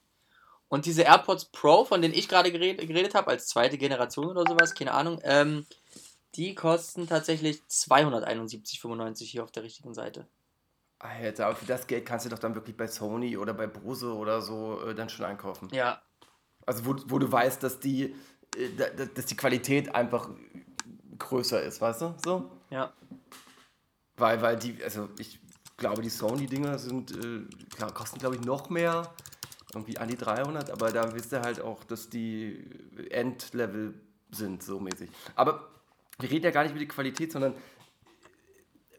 und diese AirPods Pro, von denen ich gerade geredet, geredet habe, als zweite Generation oder sowas, keine Ahnung, ähm, die kosten tatsächlich 271,95 hier auf der richtigen Seite. Alter, aber für das Geld kannst du doch dann wirklich bei Sony oder bei Bose oder so äh, dann schon einkaufen. Ja, Also wo, wo du weißt, dass die, äh, da- da- dass die Qualität einfach größer ist, weißt du? So? ja. Weil, weil die, also ich glaube, die Sony-Dinger sind, äh, klar, kosten glaube ich noch mehr, irgendwie an die 300, aber da wisst ihr halt auch, dass die Endlevel sind, so mäßig. Aber wir reden ja gar nicht über die Qualität, sondern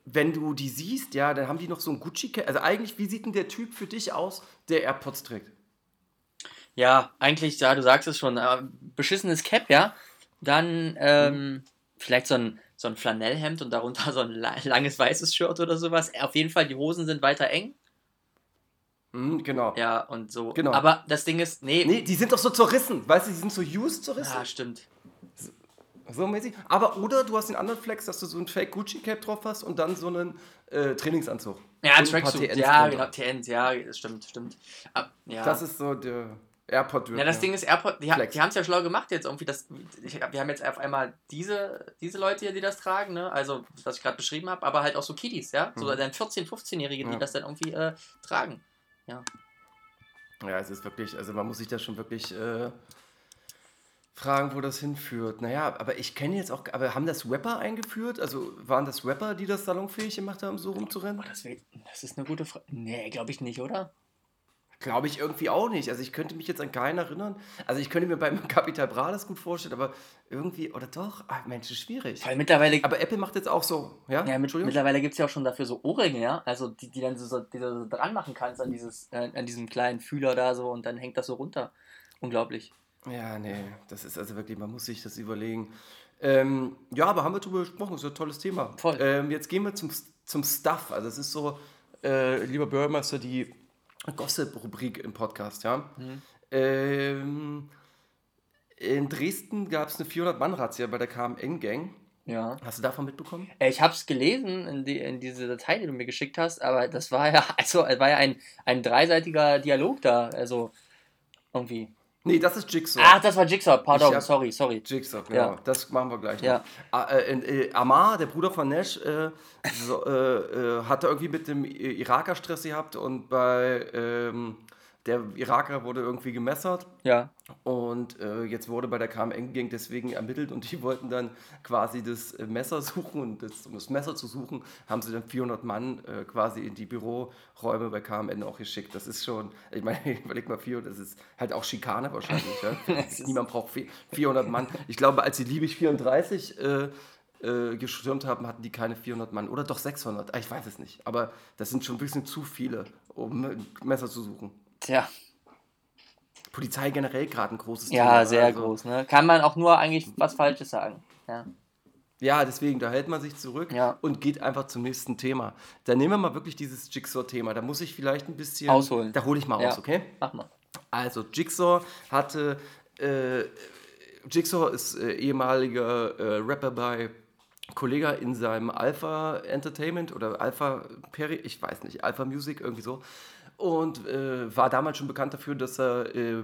wenn du die siehst, ja, dann haben die noch so ein gucci Also eigentlich, wie sieht denn der Typ für dich aus, der AirPods trägt? Ja, eigentlich, ja, du sagst es schon, aber beschissenes Cap, ja. Dann ähm, vielleicht so ein, so ein Flanellhemd und darunter so ein la langes weißes Shirt oder sowas. Auf jeden Fall, die Hosen sind weiter eng. Mhm, genau. Ja, und so. Genau. Aber das Ding ist, nee. Nee, die sind doch so zerrissen, weißt du, die sind so used zerrissen. Ja, stimmt. So mäßig. Aber oder du hast den anderen Flex, dass du so ein Fake Gucci Cap drauf hast und dann so einen äh, Trainingsanzug. Ja, Tracksuit, ja, genau, TNs, ja, das stimmt, stimmt. Ab, ja. Das ist so der airpod ja, das Ding ist, Airpod, die, die haben es ja schlau gemacht jetzt irgendwie. Das, ich, wir haben jetzt auf einmal diese, diese Leute hier, die das tragen, ne? also was ich gerade beschrieben habe, aber halt auch so Kiddies, ja, so Mhm. dann 14-, 15-Jährige, die Ja. das dann irgendwie äh, tragen. Ja, es ist wirklich, also man muss sich da schon wirklich äh, fragen, wo das hinführt. Naja, aber ich kenne jetzt auch, aber haben das Rapper eingeführt? Also waren das Rapper, die das salonfähig gemacht haben, so rumzurennen? Oh, das, das ist eine gute Frage. Nee, glaube ich nicht, oder? Glaube ich irgendwie auch nicht. Also ich könnte mich jetzt an keinen erinnern. Also ich könnte mir beim [laughs] Capital Bra das gut vorstellen, aber irgendwie, oder doch? Ach, Mensch, ist schwierig. Weil mittlerweile, Aber Apple macht jetzt auch so, ja? ja, mit, Entschuldigung? mittlerweile gibt es ja auch schon dafür so Ohrringe, ja, also die, die dann so, die so dran machen kannst an, dieses, äh, an diesem kleinen Fühler da so und dann hängt das so runter. Unglaublich. Ja, nee, das ist also wirklich, man muss sich das überlegen. Ähm, ja, aber haben wir drüber gesprochen, ist ein tolles Thema. Voll. Ähm, jetzt gehen wir zum, zum Stuff. Also es ist so, äh, lieber Bürgermeister, die Gossip-Rubrik im Podcast, ja. Mhm. Ähm, in Dresden gab es eine 400-Mann-Razzia bei der KMN-Gang. Ja. Hast du davon mitbekommen? Äh, Ich habe es gelesen in, die, in diese Datei, die du mir geschickt hast, aber das war ja, [laughs] also war ja ein, ein dreiseitiger Dialog da, also irgendwie. Nee, das ist Jigsaw. Ach, das war Jigsaw, pardon, hab- sorry, sorry. Jigsaw, genau. Ja. Das machen wir gleich noch. Ja. Ah, äh, äh, Amar, der Bruder von Nash, äh, so, äh, äh, hatte irgendwie mit dem Iraker Stress gehabt und bei ähm, Der Iraker wurde irgendwie gemessert Ja. und äh, jetzt wurde bei der KMN-Gang deswegen ermittelt und die wollten dann quasi das äh, Messer suchen und das, um das Messer zu suchen, haben sie dann 400 Mann äh, quasi in die Büroräume bei KMN auch geschickt. Das ist schon, ich meine, [laughs] überleg mal, 400, das ist halt auch Schikane wahrscheinlich. ja? [laughs] Niemand braucht vi- 400 Mann. Ich glaube, als sie Liebig 34 äh, äh, gestürmt haben, hatten die keine 400 Mann oder doch 600. Ah, Ich weiß es nicht, aber das sind schon ein bisschen zu viele, um ein Messer zu suchen. Tja. Polizei generell gerade ein großes Ja, sehr also- groß, ne? Kann man auch nur eigentlich was Falsches sagen. Ja. Ja, deswegen, da hält man sich zurück Ja. und geht einfach zum nächsten Thema. Dann nehmen wir mal wirklich dieses Jigsaw-Thema. Da muss ich vielleicht ein bisschen. Ausholen. Da hole ich mal Ja. aus, okay? Mach mal. Also, Jigsaw hatte. Äh, Jigsaw ist äh, ehemaliger äh, Rapper bei Kollega in seinem Alpha Entertainment oder Alpha Peri, ich weiß nicht, Alpha Music, irgendwie so. Und äh, war damals schon bekannt dafür, dass er äh,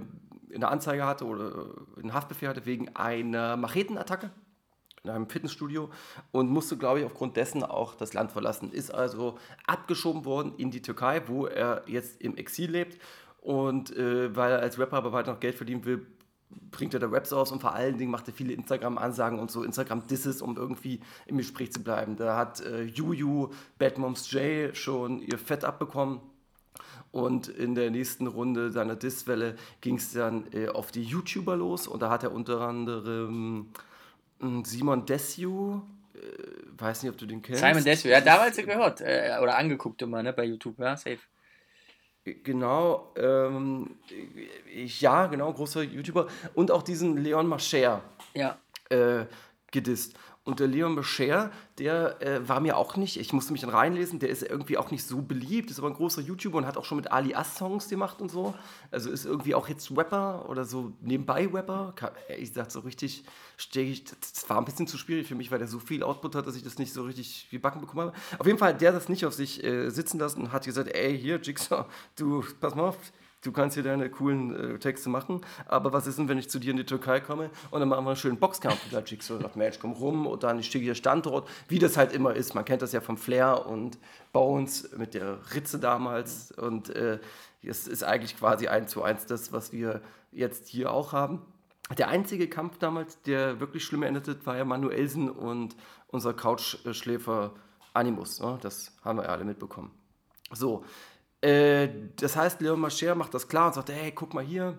eine Anzeige hatte oder einen Haftbefehl hatte wegen einer Machetenattacke in einem Fitnessstudio und musste, glaube ich, aufgrund dessen auch das Land verlassen. Ist also abgeschoben worden in die Türkei, wo er jetzt im Exil lebt. Und äh, weil er als Rapper aber weiter noch Geld verdienen will, bringt er da Raps aus und vor allen Dingen macht er viele Instagram-Ansagen und so Instagram-Disses, um irgendwie im Gespräch zu bleiben. Da hat äh, Juju, Bad Moms J schon ihr Fett abbekommen. Und in der nächsten Runde seiner Disswelle ging es dann äh, auf die YouTuber los. Und da hat er unter anderem mh, Simon Desue, äh, weiß nicht, ob du den kennst. Simon Desue, ja, damals gehört äh, oder angeguckt immer, ne, bei YouTube, ja, safe. Genau, ähm, ja, genau, großer YouTuber. Und auch diesen Leon Mascher Ja. äh, gedisst. Und der Leon Mascher, der äh, war mir auch nicht, ich musste mich dann reinlesen, der ist irgendwie auch nicht so beliebt, ist aber ein großer YouTuber und hat auch schon mit Ali As Songs gemacht und so. Also ist irgendwie auch jetzt Rapper oder so nebenbei Rapper. Ich sag so richtig, ich, das war ein bisschen zu schwierig für mich, weil der so viel Output hat, dass ich das nicht so richtig wie Backen bekommen habe. Auf jeden Fall hat der das nicht auf sich äh, sitzen lassen und hat gesagt, ey, hier, Jigsaw, du, pass mal auf, du kannst hier deine coolen äh, Texte machen, aber was ist denn, wenn ich zu dir in die Türkei komme und dann machen wir einen schönen Boxkampf mit der Jigsaw, sagt, Mensch, komm rum und dann stehe hier Standort, wie das halt immer ist. Man kennt das ja vom Flair und Bones mit der Ritze damals und äh, es ist eigentlich quasi eins zu eins das, was wir jetzt hier auch haben. Der einzige Kampf damals, der wirklich schlimm endete, war ja Manuelsen und unser Couchschläfer Animus. Ne? Das haben wir ja alle mitbekommen. So, äh, das heißt, Leon Mascher macht das klar und sagt, hey, guck mal hier,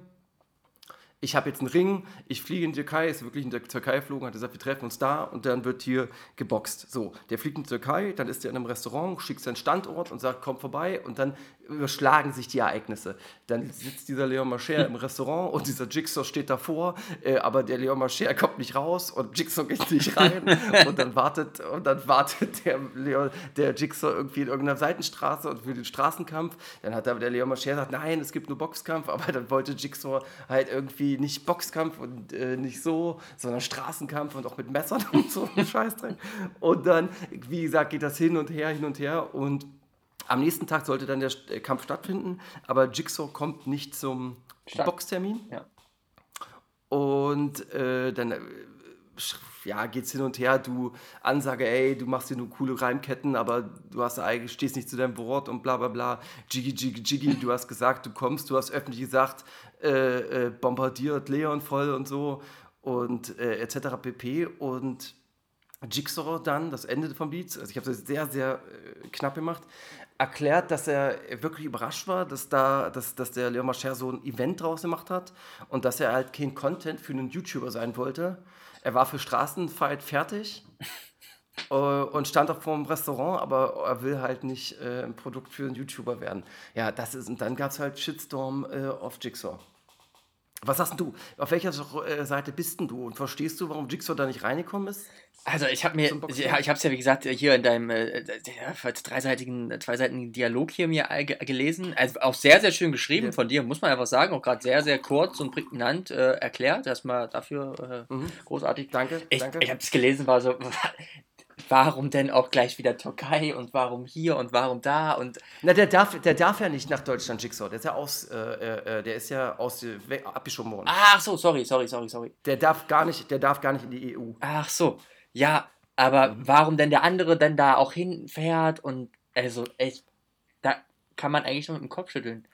ich habe jetzt einen Ring, ich fliege in die Türkei, ist wirklich in der Türkei geflogen, hat gesagt, wir treffen uns da und dann wird hier geboxt. So, der fliegt in die Türkei, dann ist er in einem Restaurant, schickt seinen Standort und sagt, komm vorbei und dann überschlagen sich die Ereignisse. Dann sitzt dieser Leon Mascher im Restaurant und dieser Jigsaw steht davor, äh, aber der Leon Mascher kommt nicht raus und Jigsaw geht nicht rein [laughs] und dann wartet und dann wartet der Leon, der Jigsaw irgendwie in irgendeiner Seitenstraße und für den Straßenkampf. Dann hat aber der Leon Mascher gesagt, nein, es gibt nur Boxkampf, aber dann wollte Jigsaw halt irgendwie nicht Boxkampf und äh, nicht so, sondern Straßenkampf und auch mit Messern und so Scheißdreck. Und dann, wie gesagt, geht das hin und her, hin und her und am nächsten Tag sollte dann der äh, Kampf stattfinden, aber Jigsaw kommt nicht zum. Boxtermin. Ja. Und äh, dann äh, ja, geht's hin und her, du Ansage, ey, du machst hier nur coole Reimketten, aber du hast eigentlich, stehst nicht zu deinem Wort und bla bla bla. Jiggy, jiggy, jiggy, du hast gesagt, du kommst, du hast öffentlich gesagt, äh, äh, bombardiert Leon voll und so und äh, etc. pp. Und Jigsaw dann, das Ende vom Beats, also ich habe das sehr, sehr äh, knapp gemacht, erklärt, dass er wirklich überrascht war, dass, da, dass, dass der Leon Mascher so ein Event draus gemacht hat und dass er halt kein Content für einen YouTuber sein wollte. Er war für Straßenfight fertig [laughs] äh, und stand auch vor dem Restaurant, aber er will halt nicht äh, ein Produkt für einen YouTuber werden. Ja, das ist, und dann gab es halt Shitstorm äh, auf Jigsaw. Was sagst du? Auf welcher äh, Seite bist denn du? Und verstehst du, warum Jigsaw da nicht reingekommen ist? Also ich habe mir, ja, ich habe es ja wie gesagt hier in deinem äh, dreiseitigen, zweiseitigen Dialog hier mir äh, ge- gelesen. Also auch sehr, sehr schön geschrieben Ja. von dir, muss man einfach sagen. Auch gerade sehr, sehr kurz und prägnant äh, erklärt. Erstmal dafür äh, großartig. Danke, Ich, danke. ich habe es gelesen, war so, [laughs] warum denn auch gleich wieder Türkei und warum hier und warum da und Na, der darf, der darf ja nicht nach Deutschland, Jigsaw. Der ist ja aus, äh, äh, der ist ja aus, äh, abgeschoben worden. ach so, sorry, sorry, sorry, sorry. Der darf gar nicht, der darf gar nicht in die EU. Ach so, ja, aber warum denn der andere denn da auch hinfährt und also echt, da kann man eigentlich nur mit dem Kopf schütteln.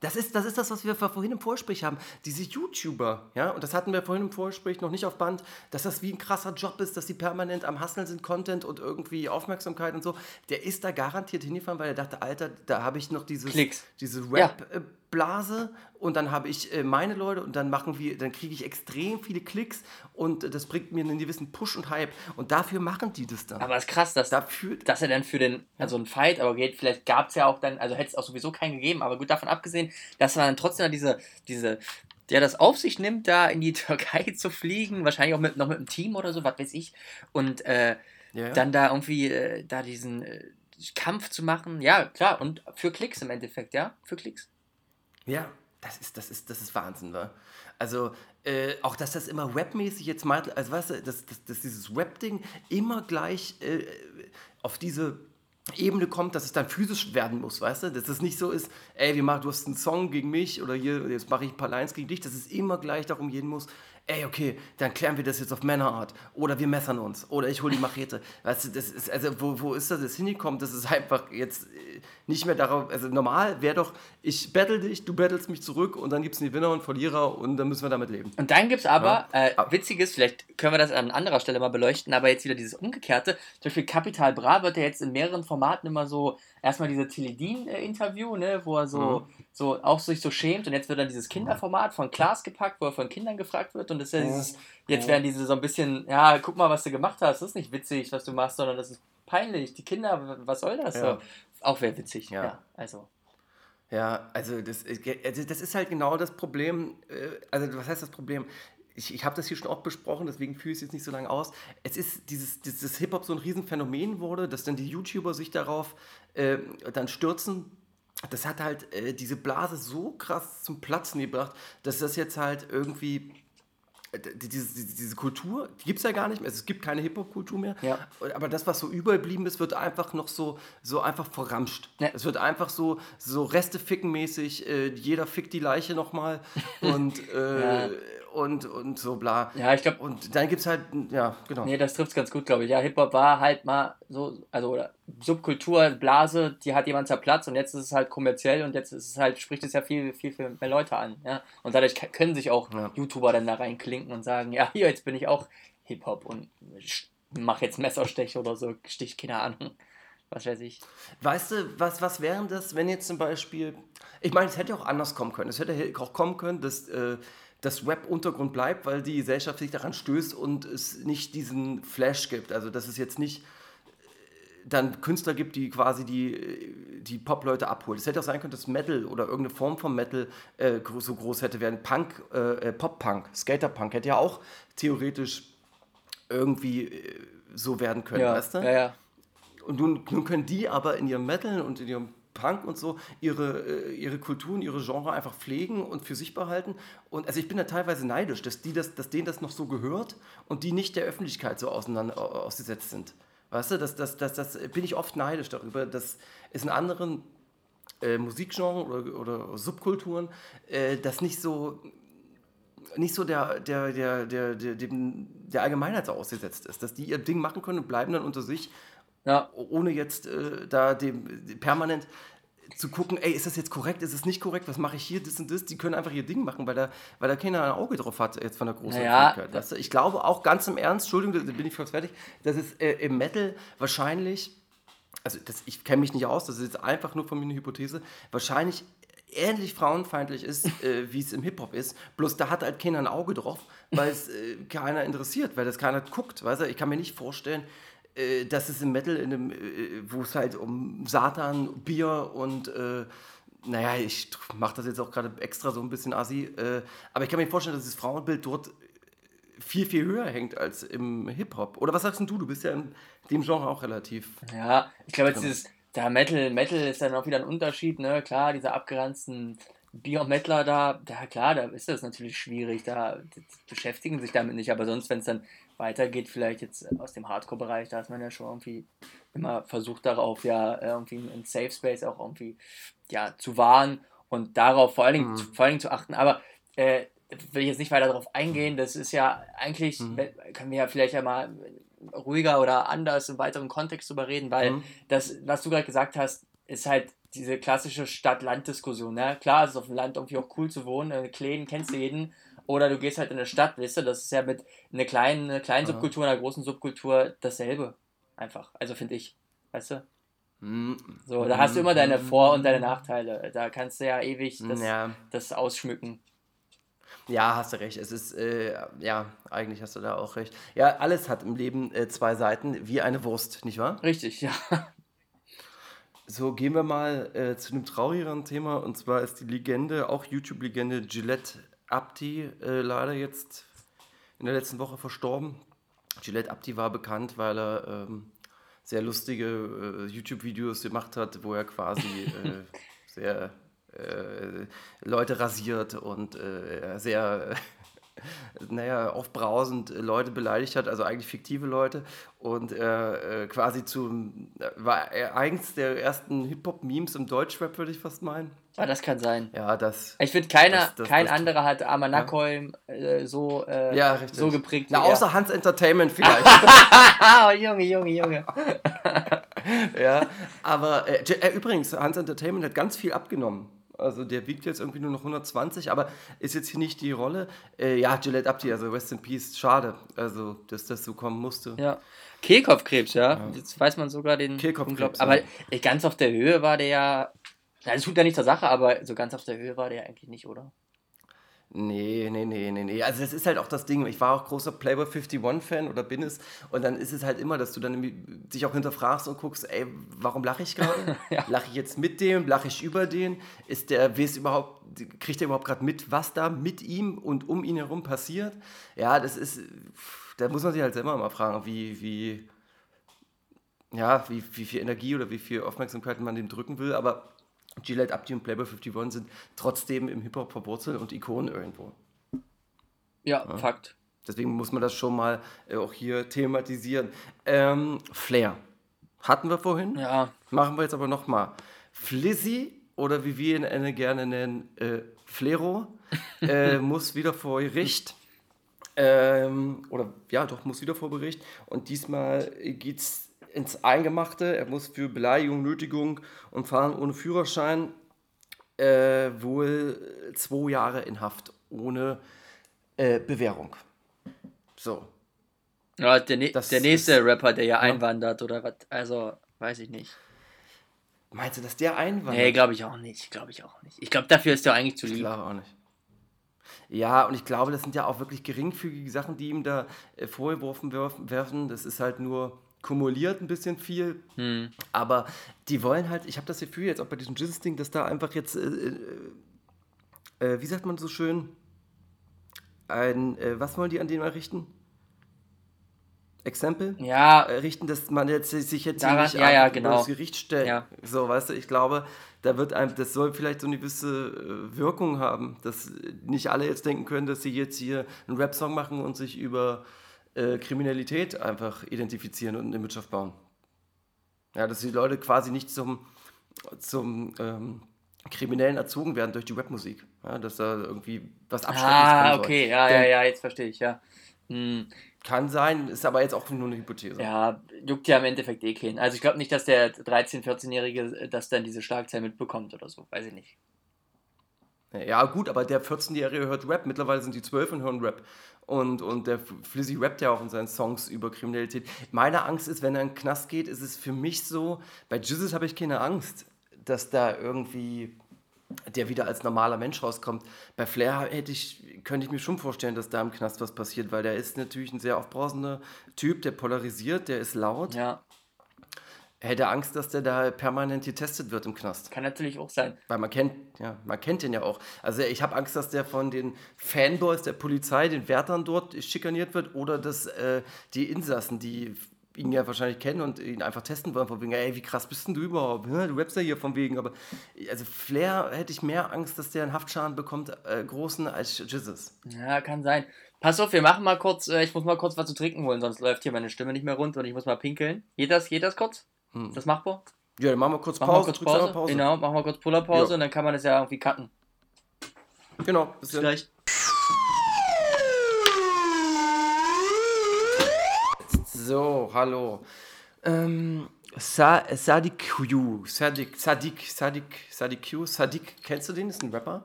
Das ist, das ist das, was wir vorhin im Vorgespräch haben. Diese YouTuber, ja, und das hatten wir vorhin im Vorgespräch noch nicht auf Band, dass das wie ein krasser Job ist, dass die permanent am Hasseln sind, Content und irgendwie Aufmerksamkeit und so. Der ist da garantiert hingefahren, weil er dachte, Alter, da habe ich noch dieses, Klicks. diese Ja. Rap-Blase und dann habe ich äh, meine Leute und dann machen wir, dann kriege ich extrem viele Klicks und äh, das bringt mir einen gewissen Push und Hype. Und dafür machen die das dann. Aber es ist krass, dass, Dafür- dass er dann für den, also ein Fight, aber vielleicht gab es ja auch dann, also hätte es auch sowieso keinen gegeben, aber gut davon abgesehen, dass man dann trotzdem diese, diese, der das auf sich nimmt, da in die [laughs] Türkei zu fliegen, wahrscheinlich auch mit, noch mit einem Team oder so, was weiß ich, und äh, Ja, ja. dann da irgendwie äh, da diesen äh, Kampf zu machen, ja, klar, und für Klicks im Endeffekt, ja, für Klicks. Ja, das ist, das ist, das ist Wahnsinn, wa? Also, äh, auch dass das immer webmäßig jetzt mal, also weißt du, dass, dass, dass dieses Web-Ding immer gleich äh, auf diese Ebene kommt, dass es dann physisch werden muss, weißt du? Dass es nicht so ist, ey, wir machen, du hast einen Song gegen mich oder hier, jetzt mache ich ein paar Lines gegen dich, dass es immer gleich darum gehen muss, ey, okay, dann klären wir das jetzt auf Männerart oder wir messern uns oder ich hole die Machete. [laughs] Weißt du, das ist, also wo, wo ist das jetzt hingekommen? Das ist einfach jetzt äh, nicht mehr darauf, also normal wäre doch, ich battle dich, du battlest mich zurück und dann gibt es einen Gewinner und Verlierer und dann müssen wir damit leben. Und dann gibt es aber, Ja. äh, witziges, vielleicht können wir das an anderer Stelle mal beleuchten, aber jetzt wieder dieses Umgekehrte. Zum Beispiel Capital Bra wird ja jetzt in mehreren Formaten immer so, erstmal diese Teledin-Interview, ne, wo er so, so auch sich so schämt und jetzt wird dann dieses Kinderformat von Klaas gepackt, wo er von Kindern gefragt wird und das ist ja dieses, jetzt werden diese so ein bisschen, ja, guck mal, was du gemacht hast, das ist nicht witzig, was du machst, sondern das ist peinlich. Die Kinder, was soll das? So. Auch wäre witzig, Ja. ja. also. Ja, also das, also das ist halt genau das Problem. äh, Also was heißt das Problem? Ich, ich habe das hier schon oft besprochen, deswegen fühle ich es jetzt nicht so lange aus. Es ist dieses, dieses Hip-Hop so ein Riesenphänomen wurde, dass dann die YouTuber sich darauf äh, dann stürzen. Das hat halt äh, diese Blase so krass zum Platzen gebracht, dass das jetzt halt irgendwie äh, die- diese, diese, Kultur, die gibt es ja gar nicht mehr. Also es gibt keine Hip-Hop-Kultur mehr. Ja. Aber das, was so übergeblieben ist, wird einfach noch so, so einfach verramscht. Ja. Es wird einfach so, so Reste ficken mäßig, äh, jeder fickt die Leiche nochmal [laughs] und, äh, Ja. Und, und so bla. Ja, ich glaube, Und dann gibt es halt, ja, genau. Nee, das trifft ganz gut, glaube ich. Ja, Hip-Hop war halt mal so, also Subkultur, Blase, die hat jemand zerplatzt und jetzt ist es halt kommerziell und jetzt ist es halt, spricht es ja viel, viel, viel mehr Leute an. Ja? Und dadurch können sich auch Ja. YouTuber dann da reinklinken und sagen, ja, hier, jetzt bin ich auch Hip-Hop und mach jetzt Messersteche oder so, stich, keine Ahnung. Was weiß ich. Weißt du, was, was wären das, wenn jetzt zum Beispiel, ich meine, es hätte auch anders kommen können. Es hätte auch kommen können, dass äh, das Web-Untergrund bleibt, weil die Gesellschaft sich daran stößt und es nicht diesen Flash gibt. Also, dass es jetzt nicht äh, dann Künstler gibt, die quasi die, äh, die Pop-Leute abholen. Es hätte auch sein können, dass Metal oder irgendeine Form von Metal äh, so groß hätte werden. Punk, äh, äh, Pop-Punk, Skater-Punk hätte ja auch theoretisch irgendwie äh, so werden können, Ja, weißt du? ja, ja. Und nun, nun können die aber in ihrem Metal und in ihrem Punk und so ihre, äh, ihre Kulturen, ihre Genre einfach pflegen und für sich behalten. Und also ich bin da teilweise neidisch, dass, die das, dass denen das noch so gehört und die nicht der Öffentlichkeit so auseinander, au- ausgesetzt sind. Weißt du, das, das, das, das bin ich oft neidisch darüber, dass es in anderen äh, Musikgenres oder, oder Subkulturen äh, das nicht so nicht so der, der, der, der, der, dem, der Allgemeinheit so ausgesetzt ist, dass die ihr Ding machen können und bleiben dann unter sich Ja, ohne jetzt äh, da dem permanent zu gucken, ey, ist das jetzt korrekt, ist es nicht korrekt, was mache ich hier, das und das, die können einfach ihr Ding machen, weil da, weil da keiner ein Auge drauf hat, jetzt von der großen Naja, Öffentlichkeit. Weißt du? Ich glaube auch ganz im Ernst, Entschuldigung, da bin ich fast fertig, dass es äh, im Metal wahrscheinlich, also das, ich kenne mich nicht aus, das ist jetzt einfach nur von mir eine Hypothese, wahrscheinlich ähnlich frauenfeindlich ist, [laughs] äh, wie es im Hip-Hop ist, bloß da hat halt keiner ein Auge drauf, weil es äh, keiner interessiert, weil das keiner guckt, weißt du, ich kann mir nicht vorstellen, äh, dass es im Metal, in einem, äh, wo es halt um Satan, Bier und äh, naja, ich mache das jetzt auch gerade extra so ein bisschen assi, äh, aber ich kann mir vorstellen, dass das Frauenbild dort viel, viel höher hängt als im Hip-Hop. Oder was sagst denn du? Du bist ja in dem Genre auch relativ. Ja, ich glaube jetzt dieses, da Metal, Metal ist dann auch wieder ein Unterschied, ne? Klar, diese abgeranzten Biometaler da, ja klar, da ist das natürlich schwierig, da beschäftigen sich damit nicht, aber sonst, wenn es dann weitergeht, vielleicht jetzt aus dem Hardcore-Bereich, da ist man ja schon irgendwie immer versucht darauf, ja, irgendwie einen Safe Space auch irgendwie, ja, zu wahren und darauf vor allen Dingen, Mhm. zu, vor allen Dingen zu achten, aber äh, will ich jetzt nicht weiter darauf eingehen, das ist ja eigentlich, Mhm. können wir ja vielleicht ja mal ruhiger oder anders im weiteren Kontext drüber reden, weil Mhm. das, was du gerade gesagt hast, ist halt diese klassische Stadt-Land-Diskussion. Ne? Klar, es ist auf dem Land irgendwie auch cool zu wohnen, in Kleinen kennst du jeden. Oder du gehst halt in eine Stadt, weißt du, das ist ja mit einer kleinen, einer kleinen. Subkultur, einer großen Subkultur dasselbe. Einfach. Also finde ich. Weißt du? Mm, So, da hast du immer deine Vor- und deine Nachteile. Da kannst du ja ewig das, Ja. das ausschmücken. Ja, hast du recht. Es ist, äh, ja, eigentlich hast du da auch recht. Ja, alles hat im Leben äh, zwei Seiten, wie eine Wurst, nicht wahr? Richtig, ja. So, gehen wir mal äh, zu einem traurigeren Thema und zwar ist die Legende, auch YouTube-Legende Gillette Abdi, äh, leider jetzt in der letzten Woche verstorben. Gillette Abdi war bekannt, weil er ähm, sehr lustige äh, YouTube-Videos gemacht hat, wo er quasi äh, [laughs] sehr äh, Leute rasiert und äh, sehr, naja, aufbrausend Leute beleidigt hat, also eigentlich fiktive Leute. Und äh, äh, quasi zum, äh, war er eins der ersten Hip-Hop-Memes im Deutschrap, würde ich fast meinen. Ah, das kann sein. Ja, das. Ich finde, keiner, Das- das- kein das- anderer hat Arma Nackholm äh, so, äh, Ja, richtig. so geprägt. Na, er. außer Hans Entertainment [laughs] vielleicht. Ah, Junge, Junge, Junge. [laughs] ja, aber äh, äh, übrigens, Hans Entertainment hat ganz viel abgenommen. Also der wiegt jetzt irgendwie nur noch 120, aber ist jetzt hier nicht die Rolle. Äh, ja, Gillette Abdi, also Rest in Peace, schade. Also, dass das so kommen musste. Ja. Kehlkopfkrebs, ja. Jetzt weiß man sogar den. Kehlkopfkrebs, Aber ja. ganz auf der Höhe war der ja. Das tut ja nicht zur Sache, aber so ganz auf der Höhe war der eigentlich nicht, oder? Nee, nee, nee, nee, nee. Also das ist halt auch das Ding. Ich war auch großer Playboy 51-Fan oder bin es. Und dann ist es halt immer, dass du dann dich auch hinterfragst und guckst, ey, warum lache ich gerade? [laughs] Ja. Lache ich jetzt mit dem? Lache ich über den? Ist der, weiß überhaupt, kriegt er überhaupt gerade mit, was da mit ihm und um ihn herum passiert? Ja, das ist, da muss man sich halt selber mal fragen, wie, wie, ja, wie, wie viel Energie oder wie viel Aufmerksamkeit man dem drücken will. Aber Gillette Abdi und Playboy 51 sind trotzdem im Hip-Hop verwurzelt und Ikonen irgendwo. Ja, Fakt. Deswegen muss man das schon mal äh, auch hier thematisieren. Ähm, Flair. Hatten wir vorhin. Ja. Machen wir jetzt aber nochmal. Flizzy oder wie wir ihn äh, gerne nennen, äh, Flero, äh, [laughs] muss wieder vor Gericht. Ähm, oder ja, doch, muss wieder vor Bericht. Und diesmal geht es ins Eingemachte. Er muss für Beleidigung, Nötigung und Fahren ohne Führerschein äh, wohl zwei Jahre in Haft ohne äh, Bewährung. So. Ja, der, ne Das der nächste ist- Rapper, der ja einwandert oder was. Also, weiß ich nicht. Meinst du, dass der einwandert? Nee, glaube ich auch nicht. Glaube ich auch nicht. Ich glaube, dafür ist der eigentlich zu Ich lieb. glaube auch nicht. Ja, und ich glaube, das sind ja auch wirklich geringfügige Sachen, die ihm da äh, vorgeworfen werfen. Das ist halt nur kumuliert ein bisschen viel. Hm. Aber die wollen halt, ich habe das Gefühl jetzt auch bei diesem Jizz-Ding, dass da einfach jetzt, äh, äh, äh, wie sagt man so schön, ein, äh, was wollen die an dem errichten? Exempel? Ja, errichten, dass man jetzt sich jetzt Daran- nicht ja, ja, genau. das Gericht stellt. Ja. So, weißt du, ich glaube, da wird einem, das soll vielleicht so eine gewisse äh, Wirkung haben, dass nicht alle jetzt denken können, dass sie jetzt hier einen Rap-Song machen und sich über äh, Kriminalität einfach identifizieren und eine Mitgliedschaft bauen. Ja, dass die Leute quasi nicht zum, zum ähm, Kriminellen erzogen werden durch die Rapmusik. Ja, dass da irgendwie was Abschreckendes ah, kommen soll. okay, ja, Denn ja, ja, jetzt verstehe ich, ja. Hm. Kann sein, ist aber jetzt auch nur eine Hypothese. Ja, juckt ja im Endeffekt eh keinen. Also ich glaube nicht, dass der 13-, 14-Jährige das dann diese Schlagzeile mitbekommt oder so. Weiß ich nicht. Ja, gut, aber der 14-Jährige hört Rap. Mittlerweile sind die 12 und hören Rap. Und, und der Flizzy rappt ja auch in seinen Songs über Kriminalität. Meine Angst ist, wenn er in den Knast geht, ist es für mich so, bei Jesus habe ich keine Angst, dass da irgendwie der wieder als normaler Mensch rauskommt. Bei Flair hätte ich, könnte ich mir schon vorstellen, dass da im Knast was passiert, weil der ist natürlich ein sehr aufbrausender Typ, der polarisiert, der ist laut. Ja, Hätte Angst, dass der da permanent getestet wird im Knast. kann natürlich auch sein. Weil man kennt, ja, man kennt den ja auch. Also ich habe Angst, dass der von den Fanboys der Polizei, den Wärtern dort schikaniert wird oder dass äh, die Insassen, die ihn ja wahrscheinlich kennen und ihn einfach testen wollen, von wegen, ey, wie krass bist denn du überhaupt? Du rappst ja hier von wegen, aber also Flair hätte ich mehr Angst, dass der einen Haftschaden bekommt, äh, großen als Jesus. Ja, kann sein. Pass auf, wir machen mal kurz, äh, ich muss mal kurz was zu trinken holen, sonst läuft hier meine Stimme nicht mehr rund und ich muss mal pinkeln. Geht das, geht das kurz? Hm. Ist das machbar? Ja, dann machen wir kurz Machen Pause. wir kurz Pause? Pause. Genau, machen wir kurz Pullerpause Ja. und dann kann man das ja irgendwie cutten. Genau. Bis gleich. So, hallo. Ähm, Sa Sadik Q. Sadik, Sadik, Sadik, Sadik Q. Sadik, kennst du den? Ist ein Rapper?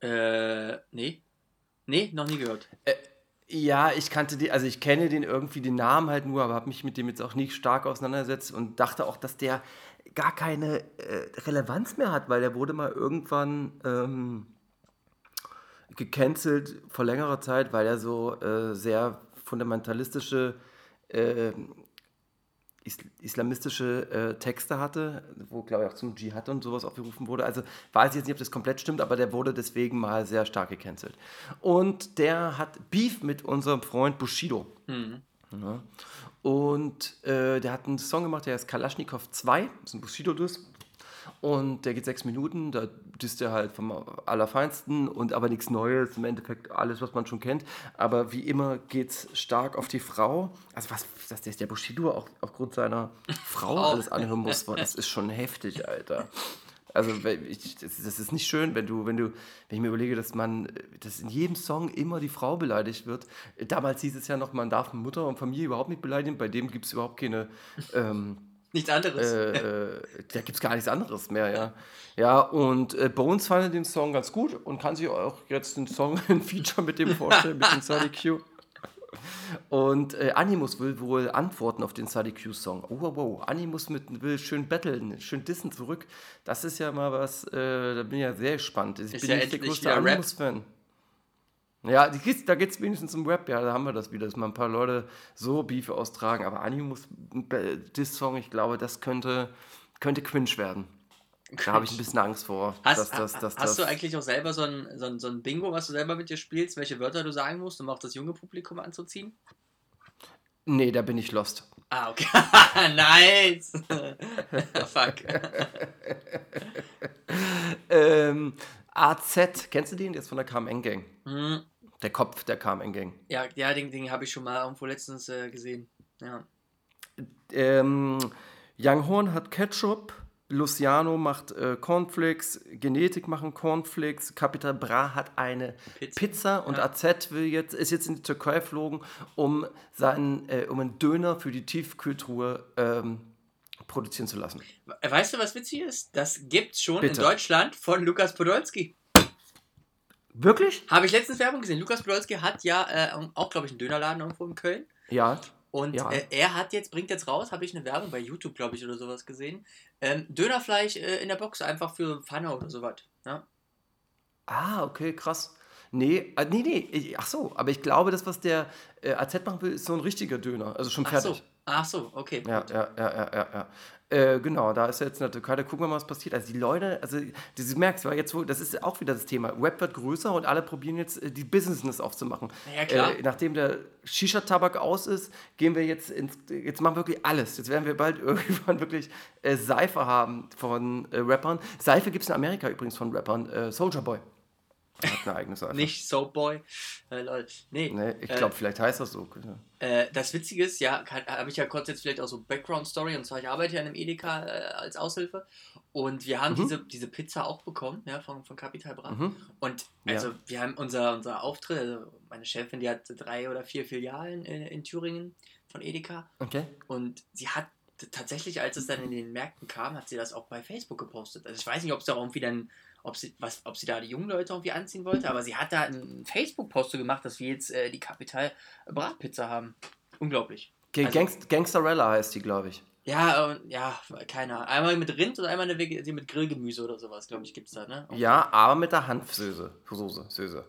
Äh, nee. Nee, noch nie gehört. Ja, ich kannte den, also ich kenne den irgendwie den Namen halt nur, aber habe mich mit dem jetzt auch nicht stark auseinandergesetzt und dachte auch, dass der gar keine äh, Relevanz mehr hat, weil der wurde mal irgendwann ähm, gecancelt vor längerer Zeit, weil er so äh, sehr fundamentalistische äh, islamistische äh, Texte hatte, wo glaube ich auch zum Dschihad und sowas aufgerufen wurde. Also weiß ich jetzt nicht, ob das komplett stimmt, aber der wurde deswegen mal sehr stark gecancelt. Und der hat Beef mit unserem Freund Bushido. Ja. Und äh, der hat einen Song gemacht, der heißt Kalaschnikow 2, das ist ein Bushido-Diss. Und der geht sechs Minuten, da disst er halt vom Allerfeinsten und aber nichts Neues, im Endeffekt alles, was man schon kennt. Aber wie immer geht es stark auf die Frau. Also was, dass der, der Bushido auch aufgrund seiner Frau alles anhören muss, das ist schon heftig, Alter. Also ich, das, das ist nicht schön, wenn du, wenn du, wenn ich mir überlege, dass man, dass in jedem Song immer die Frau beleidigt wird. Damals hieß es ja noch, man darf Mutter und Familie überhaupt nicht beleidigen, bei dem gibt es überhaupt keine, ähm, Nichts anderes. äh, äh, da gibt es gar nichts anderes mehr, ja. Ja, und äh, Bones fand den Song ganz gut und kann sich auch jetzt einen Song, [laughs] ein Feature mit dem [laughs] vorstellen, mit dem Sadi Q. Und äh, Animus will wohl antworten auf den Sadi Q-Song. Oh, wow, wow. Animus mit, will schön battlen, schön dissen zurück. Das ist ja mal was, äh, da bin ich ja sehr gespannt. Ich Ist bin ja nicht der größte. Animus-Fan. Ja, geht's, da geht es wenigstens um Rap, ja, da haben wir das wieder, dass mal ein paar Leute so Beef austragen. Aber Animus äh, Diss-Song, ich glaube, das könnte, könnte cringe werden. Da habe ich ein bisschen Angst vor. Hast, dass, dass, dass, hast du eigentlich auch selber so ein, so, ein, so ein Bingo, was du selber mit dir spielst, welche Wörter du sagen musst, um auch das junge Publikum anzuziehen? Nee, da bin ich lost. Ah, okay. [laughs] nice. [laughs] Fuck. [laughs] Ähm, AZ, kennst du den? Der ist von der KMN Gang. Hm, Der Kopf der KMN Gang. ja, ja, den, den habe ich schon mal irgendwo letztens äh, gesehen. Ja. Ähm, Young Horn hat Ketchup. Luciano macht äh, Cornflakes, Genetik machen Cornflakes, Capital Bra hat eine Pizza. Pizza, und Ja. AZ will jetzt, ist jetzt in die Türkei geflogen, um, seinen, äh, um einen Döner für die Tiefkühltruhe ähm, produzieren zu lassen. Weißt du, was witzig ist? Das gibt's schon Bitte. in Deutschland von Lukas Podolski. Wirklich? Habe ich letztens Werbung gesehen. Lukas Podolski hat ja äh, auch, glaube ich, einen Dönerladen irgendwo in Köln. Ja. Und Ja. äh, er hat jetzt, bringt jetzt raus, habe ich eine Werbung bei YouTube, glaube ich, oder sowas gesehen. Ähm, Dönerfleisch äh, in der Box, einfach für Pfanne oder sowas. Ja? Ah, okay, krass. Nee, äh, nee, nee, ach so, aber ich glaube, das, was der äh, AZ machen will, ist so ein richtiger Döner, also schon fertig. Ach so, okay. Ja, ja, ja, ja, ja, ja. Äh, genau, da ist jetzt in der Türkei, da gucken wir mal, was passiert. Also die Leute, also du merkst, weil jetzt, wo- das ist auch wieder das Thema. Web wird größer und alle probieren jetzt, äh, die Business aufzumachen. Ja, klar. Äh, nachdem der Shisha-Tabak aus ist, gehen wir jetzt ins, jetzt machen wir wirklich alles. Jetzt werden wir bald [laughs] irgendwann wirklich äh, Seife haben von äh, Rappern. Seife gibt es in Amerika übrigens von Rappern. Äh, Soldier Boy hat eine eigene Seife. Nicht Soapboy. Äh. Nee, Nee, ich äh, glaube, vielleicht heißt das so. Äh, das Witzige ist, ja, habe ich ja kurz jetzt vielleicht auch so Background-Story und zwar, ich arbeite ja in einem Edeka äh, als Aushilfe und wir haben Mhm. diese, diese Pizza auch bekommen, ja, von, von Capital Bra. Mhm. Und Ja. also, wir haben unser, unser Auftritt, also meine Chefin, die hat drei oder vier Filialen in, in Thüringen von Edeka Okay. und sie hat tatsächlich, als es dann in den Märkten kam, hat sie das auch bei Facebook gepostet. Also ich weiß nicht, ob es da irgendwie dann, ob sie, was, ob sie da die jungen Leute irgendwie anziehen wollte, aber sie hat da einen Facebook-Post gemacht, dass wir jetzt äh, die Capital Bratpizza haben. Unglaublich. Ge Also- Gangst Gangsterella heißt die, glaube ich. Ja, äh, ja, keine Ahnung. Einmal mit Rind und einmal eine die mit Grillgemüse oder sowas, glaube ich, gibt es da, ne? Ja, aber mit der Hanfsoße. Soße, Soße.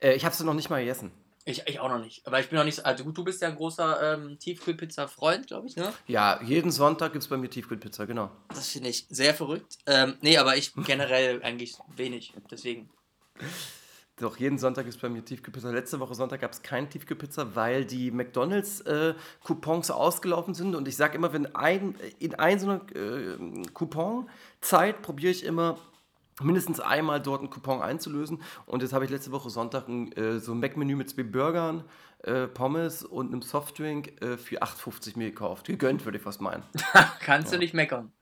Äh, ich habe sie noch nicht mal gegessen. Ich, ich auch noch nicht. Aber ich bin noch nicht so. Also gut, du bist ja ein großer ähm, Tiefkühlpizza-Freund, glaube ich, ne? Ja, jeden Sonntag gibt es bei mir Tiefkühlpizza, genau. Das finde ich sehr verrückt. Ähm, nee, aber ich [laughs] generell eigentlich wenig. Deswegen. Doch, jeden Sonntag ist bei mir Tiefkühlpizza. Letzte Woche Sonntag gab es keine Tiefkühlpizza, weil die McDonalds-Coupons ausgelaufen sind. Und ich sage immer, wenn ein, in ein so einer äh, Coupon-Zeit probiere ich immer mindestens einmal dort einen Coupon einzulösen. Und jetzt habe ich letzte Woche Sonntag ein, äh, so ein Mac-Menü mit zwei Burgern, äh, Pommes und einem Softdrink äh, für 8,50 mir gekauft. Gegönnt, würde ich fast meinen. [laughs] Kannst du nicht meckern.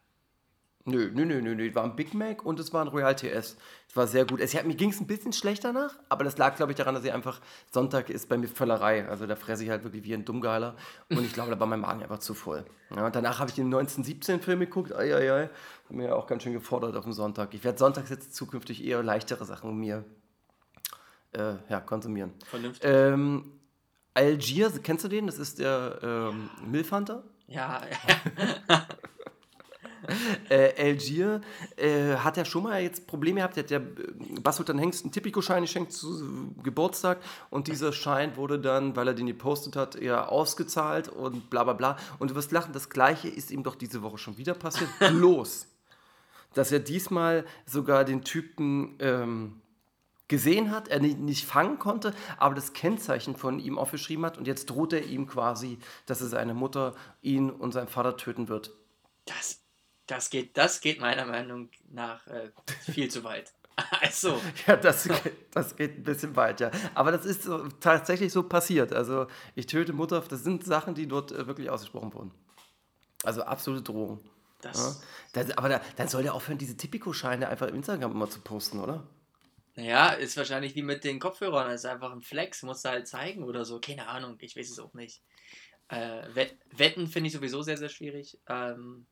Nö, nö, nö, nö, nö. Es war ein Big Mac und es war ein Royal TS. Es war sehr gut. Es, mir ging es ein bisschen schlecht danach, aber das lag, glaube ich, daran, dass ich einfach Sonntag ist bei mir Völlerei. Also da fresse ich halt wirklich wie ein Dummgeiler. Und ich glaube, da war mein Magen einfach zu voll. Ja, und danach habe ich den 1917-Film geguckt. Eieiei. Hat mir ja auch ganz schön gefordert auf dem Sonntag. Ich werde sonntags jetzt zukünftig eher leichtere Sachen mir äh, ja, konsumieren. Vernünftig. Ähm, Algier, kennst du den? Das ist der ähm, Milfhunter. Ja, [laughs] [laughs] Äh, Algier äh, hat ja schon mal jetzt Probleme gehabt. Der hat ja äh, Bassultan Hengst einen Tipico-Schein geschenkt zu Geburtstag und dieser Schein wurde dann, weil er den gepostet hat, eher ausgezahlt und bla bla bla. Und du wirst lachen, das gleiche ist ihm doch diese Woche schon wieder passiert. [laughs] Bloß, dass er diesmal sogar den Typen ähm, gesehen hat, er nicht, nicht fangen konnte, aber das Kennzeichen von ihm aufgeschrieben hat und jetzt droht er ihm quasi, dass er seine Mutter, ihn und seinen Vater töten wird. das, das, geht, das geht meiner Meinung nach äh, viel zu weit. [laughs] Also, Ja, das, [laughs] das geht ein bisschen weit, ja. Aber das ist so, tatsächlich so passiert. Also, ich töte Mutter, das sind Sachen, die dort äh, wirklich ausgesprochen wurden. Also, absolute Drohung. Ja? das, Das, aber da, dann soll der aufhören, diese Tipico-Scheine einfach im Instagram immer zu posten, oder? naja, ist wahrscheinlich wie mit den Kopfhörern. Das ist einfach ein Flex, musst du halt zeigen oder so. Keine Ahnung, ich weiß es auch nicht. Äh, Wett, Wetten finde ich sowieso sehr, sehr schwierig. Ähm,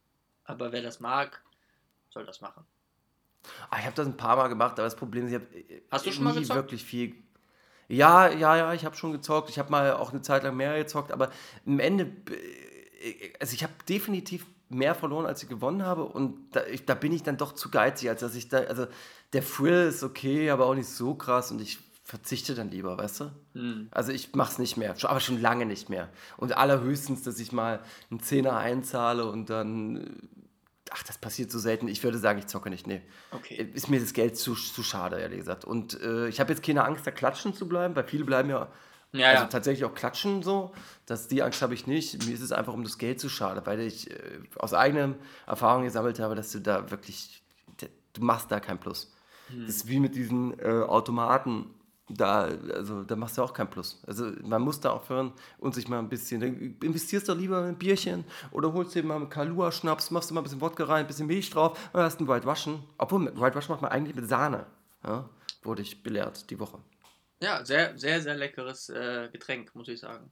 aber wer das mag, soll das machen. Ah, ich habe das ein paar Mal gemacht, aber das Problem ist, ich habe Hast du schon mal nie gezockt? wirklich viel. Ja, ja, ja, ich habe schon gezockt. Ich habe mal auch eine Zeit lang mehr gezockt, aber am Ende, äh, also ich habe definitiv mehr verloren, als ich gewonnen habe und da, ich, da bin ich dann doch zu geizig, als dass ich da, also der Thrill ist okay, aber auch nicht so krass und ich verzichte dann lieber, weißt du? Hm. Also ich mache es nicht mehr, aber schon lange nicht mehr. Und allerhöchstens, dass ich mal einen Zehner einzahle und dann, äh, ach, das passiert so selten. Ich würde sagen, ich zocke nicht, nee. Okay. Ist mir das Geld zu, zu schade, ehrlich gesagt. Und äh, ich habe jetzt keine Angst, da klatschen zu bleiben, weil viele bleiben ja, Ja, also ja. tatsächlich auch klatschen so. Das, die Angst habe ich nicht. Mir ist es einfach um das Geld zu schade, weil ich äh, aus eigener Erfahrung gesammelt habe, dass du da wirklich, du machst da kein Plus. Hm. Das ist wie mit diesen äh, Automaten. Da, also, da machst du auch kein Plus. Also man muss da aufhören und sich mal ein bisschen, dann investierst du lieber in ein Bierchen oder holst dir mal einen Kalua-Schnaps, machst du mal ein bisschen Wodka rein, ein bisschen Milch drauf und dann hast du ein White Waschen. Obwohl, White Waschen macht man eigentlich mit Sahne. Ja, wurde ich belehrt die Woche. Ja, sehr, sehr, sehr leckeres äh, Getränk, muss ich sagen.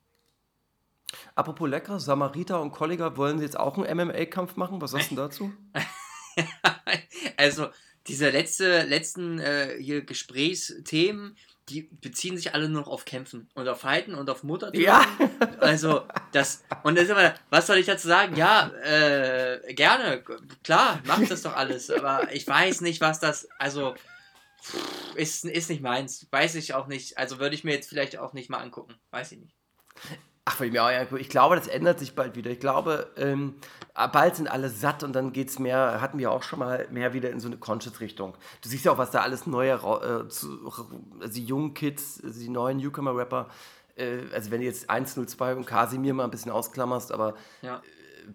Apropos lecker, Samariter und Kollega wollen sie jetzt auch einen MMA-Kampf machen? Was sagst du dazu? [laughs] also, diese letzte, letzten äh, hier Gesprächsthemen, die beziehen sich alle nur noch auf Kämpfen und auf Fighten und auf Mutter. Ja. [laughs] Also, das, und das ist immer, was soll ich dazu sagen? Ja, äh, gerne, klar, macht das doch alles, aber ich weiß nicht, was das, also, ist, ist nicht meins, weiß ich auch nicht, also würde ich mir jetzt vielleicht auch nicht mal angucken, weiß ich nicht. Ach, ich glaube, das ändert sich bald wieder. Ich glaube, ähm, bald sind alle satt und dann geht es mehr, hatten wir auch schon mal mehr wieder in so eine Conscious-Richtung. Du siehst ja auch, was da alles neue, äh, zu, also die jungen Kids, also die neuen Newcomer-Rapper, äh, also wenn du jetzt 102 und Kasimir mal ein bisschen ausklammerst, aber Ja.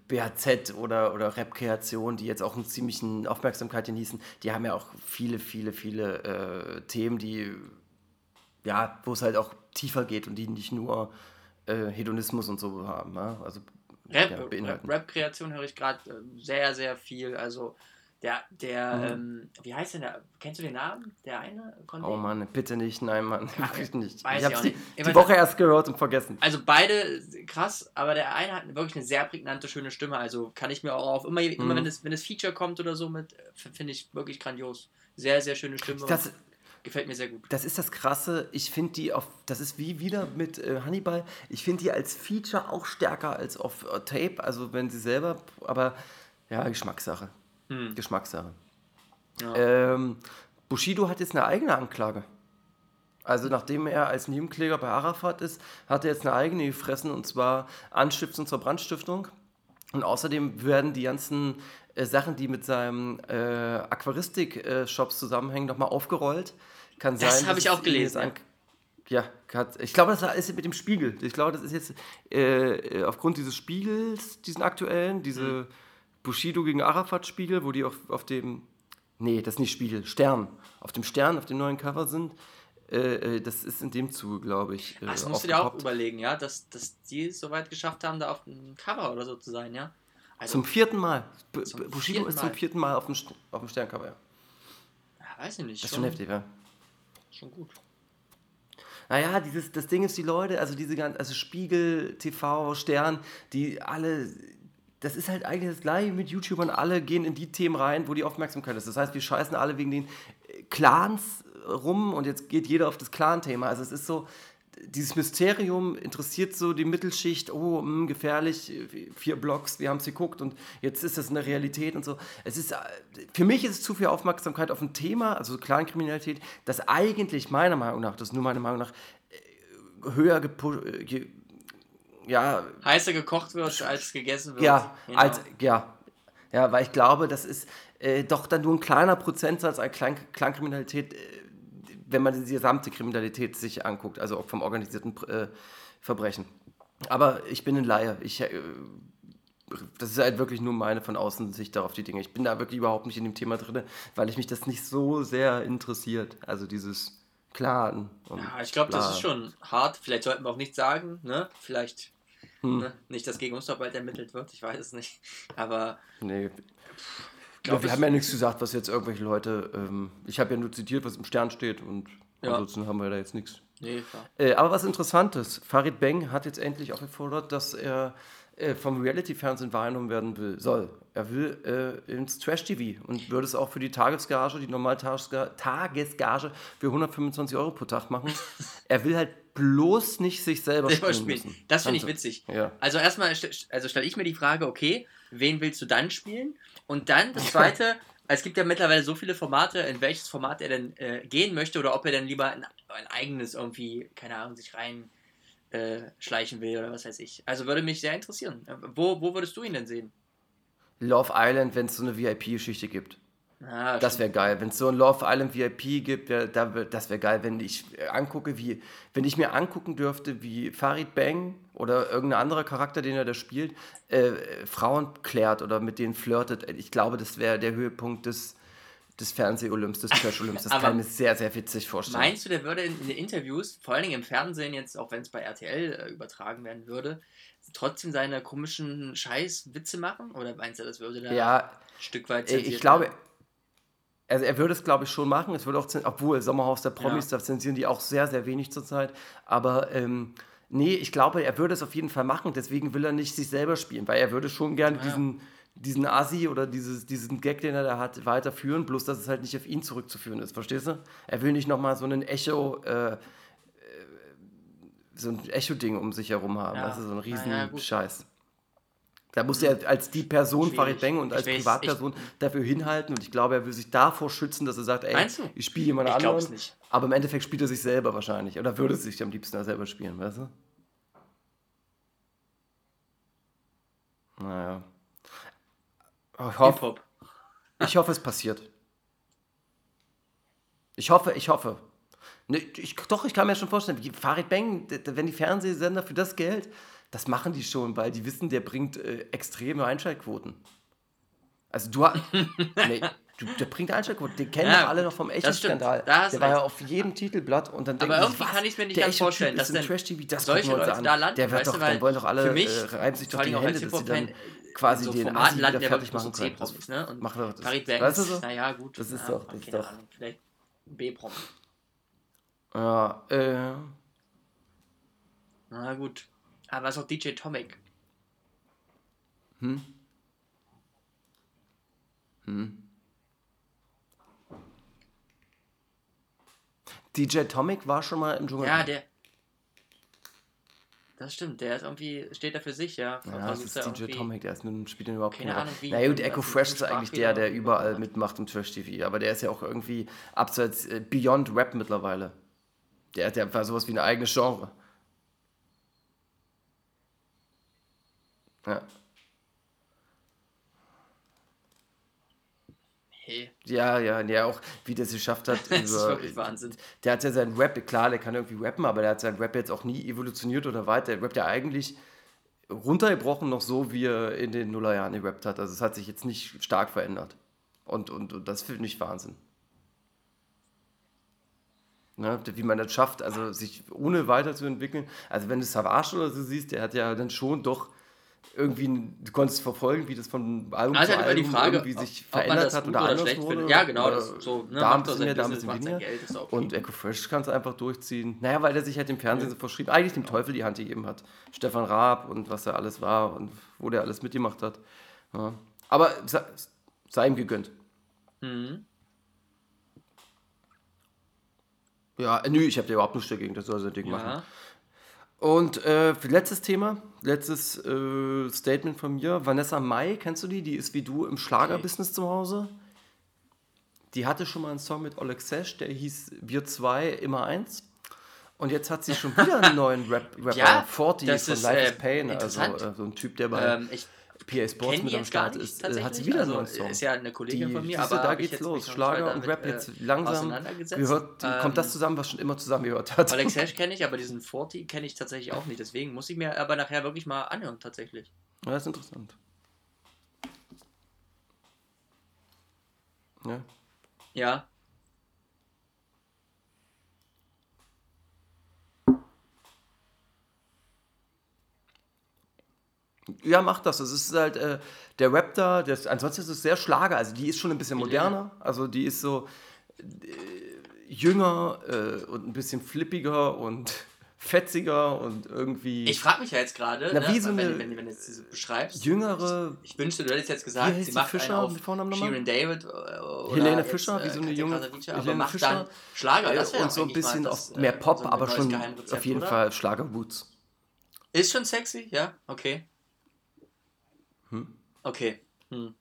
BHZ oder, oder Rap-Kreation, die jetzt auch eine ziemlichen Aufmerksamkeit genießen, die haben ja auch viele, viele, viele äh, Themen, die, ja, wo es halt auch tiefer geht und die nicht nur äh, Hedonismus und so haben. Ja? Also Rap, ja, Rap. Rap-Kreation höre ich gerade äh, sehr, sehr viel. Also der, der, Mhm. ähm, wie heißt denn der? Kennst du den Namen? Der eine? Von Oh? Mann, bitte nicht, nein, Mann, [laughs] wirklich nicht. weiß ich ich habe auch die, nicht. Ich die Woche erst gehört und vergessen. Also beide krass, aber der eine hat wirklich eine sehr prägnante, schöne Stimme. Also kann ich mir auch auf immer, immer Mhm. wenn das, wenn das Feature kommt oder so mit, finde ich wirklich grandios. Sehr, sehr schöne Stimme. Das, gefällt mir sehr gut. Das ist das Krasse. Ich finde die auf, das ist wie wieder mit äh, Hannibal. Ich finde die als Feature auch stärker als auf äh, Tape. Also wenn sie selber, aber ja, Geschmackssache. Hm. Geschmackssache. Ja. Ähm, Bushido hat jetzt eine eigene Anklage. Also nachdem er als Nebenkläger bei Arafat ist, hat er jetzt eine eigene gefressen und zwar Anstiftung zur Brandstiftung. Und außerdem werden die ganzen äh, Sachen, die mit seinem äh, Aquaristik-Shops zusammenhängen, nochmal aufgerollt. Kann Das sein, habe dass ich auch gelesen, an- Ja, hat, ich glaube, das ist mit dem Spiegel. Ich glaube, das ist jetzt äh, aufgrund dieses Spiegels, diesen aktuellen, diese Mhm. Bushido gegen Arafat-Spiegel, wo die auf, auf dem, nee, das ist nicht Spiegel, Stern, auf dem Stern, auf dem neuen Cover sind. Äh, äh, das ist in dem Zuge, glaube ich. Äh, Das musst du dir auch überlegen, ja, dass, dass die es so weit geschafft haben, da auf dem Cover oder so zu sein, ja. Also, Zum vierten Mal. B Zum Bushido vierten ist zum vierten Mal auf dem, St- auf dem Sterncover. Ja. ja, weiß ich nicht. Das ist schon heftig, ja. Schon gut. Naja, dieses, das Ding ist, die Leute, also diese ganzen, also Spiegel, TV, Stern, die alle, das ist halt eigentlich das gleiche mit YouTubern, alle gehen in die Themen rein, wo die Aufmerksamkeit ist. Das heißt, wir scheißen alle wegen den Clans rum und jetzt geht jeder auf das Clan-Thema. Also es ist so, dieses Mysterium interessiert so die Mittelschicht, oh, mh, gefährlich, äh, vier Blocks, wir haben es geguckt und jetzt ist das eine Realität und so. Es ist, äh, für mich ist es zu viel Aufmerksamkeit auf ein Thema, also Clankriminalität, das eigentlich meiner Meinung nach, das ist nur meine Meinung nach, äh, höher gepusht, ja, Heißer gekocht wird, als gegessen wird. ja, Genau. als, ja, ja, weil ich glaube, das ist äh, doch dann nur ein kleiner Prozentsatz an Klein Kleinkriminalität, äh, wenn man die gesamte Kriminalität sich anguckt, also auch vom organisierten äh, Verbrechen. Aber ich bin ein Laie. Ich, äh, das ist halt wirklich nur meine von außen Sicht darauf die Dinge. Ich bin da wirklich überhaupt nicht in dem Thema drin, weil ich mich das nicht so sehr interessiert. Also dieses. Und Ja, ich glaube, das ist schon hart. Vielleicht sollten wir auch nichts sagen, ne? Vielleicht Hm. ne? nicht, dass gegen uns noch bald ermittelt wird, ich weiß es nicht. Aber Nee. Glaub, wir es- haben ja nichts gesagt, was jetzt irgendwelche Leute. Ähm, ich habe ja nur zitiert, was im Stern steht und Ja. ansonsten haben wir da jetzt nichts. nee. Äh, aber was Interessantes: Farid Beng hat jetzt endlich auch gefordert, dass er äh, vom Reality-Fernsehen wahrgenommen werden will, soll. Er will äh, ins Trash-TV und würde es auch für die Tagesgage, die normale Tagesga Tagesgage für 125 Euro pro Tag machen. [laughs] er will halt bloß nicht sich selber Selber spielen spielen. müssen. Das finde ich witzig. Ja. Also erstmal st- also stelle ich mir die Frage, okay, wen willst du dann spielen? Und dann das zweite, es gibt ja mittlerweile so viele Formate, in welches Format er denn äh, gehen möchte oder ob er dann lieber ein, ein eigenes irgendwie, keine Ahnung, sich rein äh, schleichen will oder was weiß ich. Also würde mich sehr interessieren. Äh, Wo, wo würdest du ihn denn sehen? Love Island, wenn es so eine VIP-Geschichte gibt. Ah, Das wäre geil. Wenn es so ein Love Island VIP gibt, wär, da, das wäre geil, wenn ich angucke, wie, wenn ich mir angucken dürfte, wie Farid Bang oder irgendein anderer Charakter, den er da spielt, äh, Frauen klärt oder mit denen flirtet. Ich glaube, das wäre der Höhepunkt des, des Fernseh-Olymps, des Trash-Olymps. Das [laughs] kann ich mir sehr, sehr witzig vorstellen. Meinst du, der würde in, in den Interviews, vor allen Dingen im Fernsehen jetzt, auch wenn es bei RTL äh, übertragen werden würde, trotzdem seine komischen Scheiß-Witze machen? Oder meinst du, das würde da ja, ein Stück weit Äh, Ich glaube, werden? Also er würde es, glaube ich, schon machen. Es würde auch, obwohl Sommerhaus der Promis, Ja. da zensieren die auch sehr, sehr wenig zurzeit. Aber ähm, nee, ich glaube, er würde es auf jeden Fall machen. Deswegen will er nicht sich selber spielen, weil er würde schon gerne Ja. diesen, diesen Assi oder dieses, diesen Gag, den er da hat, weiterführen. Bloß, dass es halt nicht auf ihn zurückzuführen ist. Verstehst du? Er will nicht nochmal so einen Echo. Äh, äh, so ein Echo-Ding um sich herum haben. Ja. Das ist so ein riesen. Scheiß. Da muss er als die Person, Schwierig. Farid Bang, und als weiß, Privatperson dafür hinhalten. Und ich glaube, er will sich davor schützen, dass er sagt, ey, ich spiele jemand Ich anderen. nicht. Aber im Endeffekt spielt er sich selber wahrscheinlich. Oder würde sich am liebsten selber spielen, weißt du? Naja. Ich hoffe, ich hoffe, es passiert. Ich hoffe, ich hoffe. Ne, ich, doch, ich kann mir schon vorstellen, Farid Bang, wenn die Fernsehsender für das Geld, das machen die schon, weil die wissen, der bringt äh, extreme Einschaltquoten. Also du hast. [laughs] nee, du, der bringt Einschaltquoten. Den kennen Ja, doch alle noch vom Echo-Skandal. Der war ja auf jedem Titelblatt und dann Aber irgendwie kann ich's mir nicht ganz vorstellen, dass im denn Trash-TV, das solche wir Leute an. da landen, Der wird weißt doch, du, dann wollen doch alle für mich, äh, reiben sich doch die Hände, dass sie dann quasi so den landen wieder fertig machen können. Ne? Und das. Weißt du ist, so? naja, gut. Das ist doch- das ist doch- vielleicht ein B-Promi. Ja, äh. Na gut. Aber was auch DJ Tomic. Hm? Hm. DJ Tomic war schon mal im Dschungel. Ja, der. Das stimmt, der ist irgendwie, steht da für sich, ja. Ja, das Versucht ist DJ irgendwie- Tomic, der ist nun, spielt den überhaupt Keine keine Ahnung, wie- Na gut, Echo Fresh ist eigentlich der, der überall mitmacht im Trash-TV. Aber der ist ja auch irgendwie abseits, äh, beyond Rap mittlerweile. Der hat ja sowas wie eine eigene Genre. Ja. Hey, Ja, ja, ja, auch wie der es geschafft hat. [laughs] das ist über- wirklich Wahnsinn. Der hat ja seinen Rap, klar, der kann irgendwie rappen, aber der hat seinen Rap jetzt auch nie evolutioniert oder weiter. Der rappt ja eigentlich runtergebrochen noch so, wie er in den Nullerjahren gerappt hat. Also es hat sich jetzt nicht stark verändert. Und, und, und das finde ich Wahnsinn. Ne, wie man das schafft, also sich ohne weiterzuentwickeln. Also wenn du Savage oder so siehst, der hat ja dann schon doch irgendwie, du konntest verfolgen, wie das von Album Also zu halt immer die Album Frage, irgendwie sich verändert hat oder oder anders schlecht wurde. Ja, genau, das so, ne, da ein bisschen sein mehr, da ein bisschen weniger. Geld, okay. Und Echo Fresh kannst du einfach durchziehen. Naja, weil er sich halt dem Fernsehen so verschrieben, eigentlich dem Teufel die Hand gegeben hat. Stefan Raab und was er alles war und wo der alles mitgemacht hat. Ja. Aber sei, ihm gegönnt. Mhm. Ja, nö, ich habe dir überhaupt nichts dagegen, das soll sein Ding machen. Und äh, letztes Thema, letztes äh, Statement von mir. Vanessa Mai, kennst du die? Die ist wie du im Schlagerbusiness zu Hause. Die hatte schon mal einen Song mit Oleg Sesh, der hieß Wir zwei immer eins. Und jetzt hat sie schon [laughs] wieder einen neuen Rap Rapper, Ja, 40 das von ist, Life äh, is Pain, also äh, so ein Typ, der bei Ähm, ich PA Sports mit am Start nicht ist. Äh, hat sie wieder also, einen neuen Song. Ist ja eine Kollegin Die- von mir, aber da geht's los. Schlager und Rap äh, jetzt langsam auseinandergesetzt. gehört, die, kommt das Ähm, zusammen, was schon immer zusammengehört hat. Alex [laughs] Hash kenne ich, aber diesen 40 kenne ich tatsächlich auch nicht. Deswegen muss ich mir aber nachher wirklich mal anhören, tatsächlich. Ja, das ist interessant. Ja. Ja. Ja, mach das. Es ist halt äh, der Rap da, das, ansonsten ist es sehr Schlager. Also die ist schon ein bisschen moderner. Also die ist so äh, jünger äh, und ein bisschen flippiger und [laughs] fetziger und irgendwie Ich frage mich ja jetzt gerade, ne, wie so wenn, eine wenn, wenn du jetzt diese beschreibst. jüngere Ich wünschte, du hättest jetzt gesagt, sie die macht Fischer einen auf Vornamen? Shirin David äh, oder Helene jetzt, Fischer, wie so eine Katja junge aber Helene macht Fischer. dann Schlager. Das wäre und so ein eigentlich mal bisschen das, mehr äh, Pop, so aber schon auf jeden oder? Fall Schlagerboots. Ist schon sexy, ja, okay. Hm? Okay. Hm.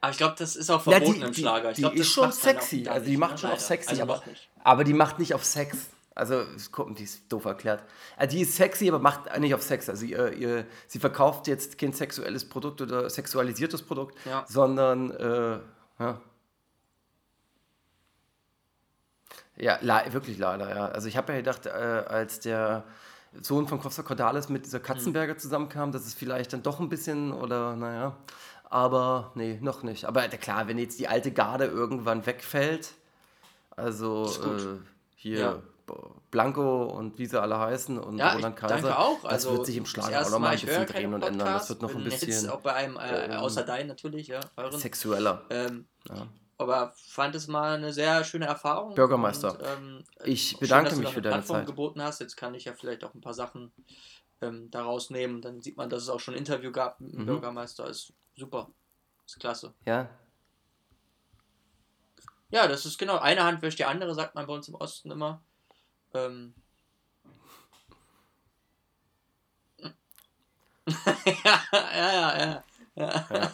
Aber ich glaube, das ist auch Ja, verboten die, im Schlager. Ich die glaub, ist schon sexy. Also die macht ne? schon auf sexy, Also aber, aber die macht nicht auf Sex. Also, guck, die ist doof erklärt. Also die ist sexy, aber macht nicht auf Sex. Also ihr, ihr, sie verkauft jetzt kein sexuelles Produkt oder sexualisiertes Produkt, Ja. sondern äh, ja. Ja, le wirklich leider, ja. Also ich habe ja gedacht, äh, als der Sohn von Costa Cordalis mit dieser Katzenberger zusammenkam, dass es vielleicht dann doch ein bisschen oder naja. Aber nee, noch nicht. Aber klar, wenn jetzt die alte Garde irgendwann wegfällt, also äh, hier Ja. Blanco und wie sie alle heißen und Ja, Roland Kaiser, danke auch. das Also, wird sich im das Schlager auch erste noch mal Mal, ein bisschen drehen und ändern. Das wird noch ein Jetzt bisschen auch bei einem, äh, ähm, außer dein natürlich, ja, euren. sexueller. Ähm, Ja. Aber fand es mal eine sehr schöne Erfahrung. Bürgermeister. Und, ähm, Ich schön, bedanke du mich für eine deine Plattform Zeit. geboten hast. Jetzt kann ich ja vielleicht auch ein paar Sachen ähm, daraus nehmen. Dann sieht man, dass es auch schon ein Interview gab mit dem Mhm. Bürgermeister. Ist super. Ist klasse. Ja, Ja, das ist genau. Eine Hand wäscht die andere, sagt man bei uns im Osten immer. Ähm. [laughs] ja, ja, ja, ja. Ja.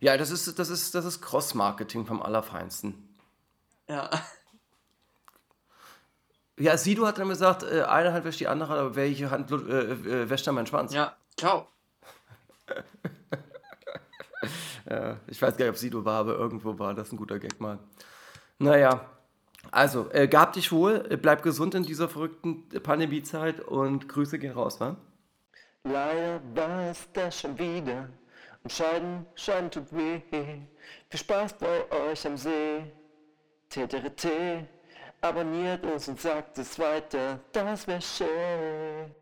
Ja das ist, das ist, das ist Cross-Marketing vom Allerfeinsten. ja. Ja, Sido hat dann gesagt, äh, eine Hand wäscht die andere, aber welche Hand äh, äh, wäscht dann meinen Schwanz? Ja, ciao. [laughs] Ja, ich weiß gar nicht, ob Sido war, aber irgendwo war das ein guter Gag mal. Naja, also, äh, gab dich wohl, äh, bleib gesund in dieser verrückten Pandemiezeit und Grüße gehen raus, wa? Leider war es das schon wieder und Scheiden, Scheiden tut weh. Viel Spaß bei euch am See. TTRT, abonniert uns und sagt es weiter, das wär schön.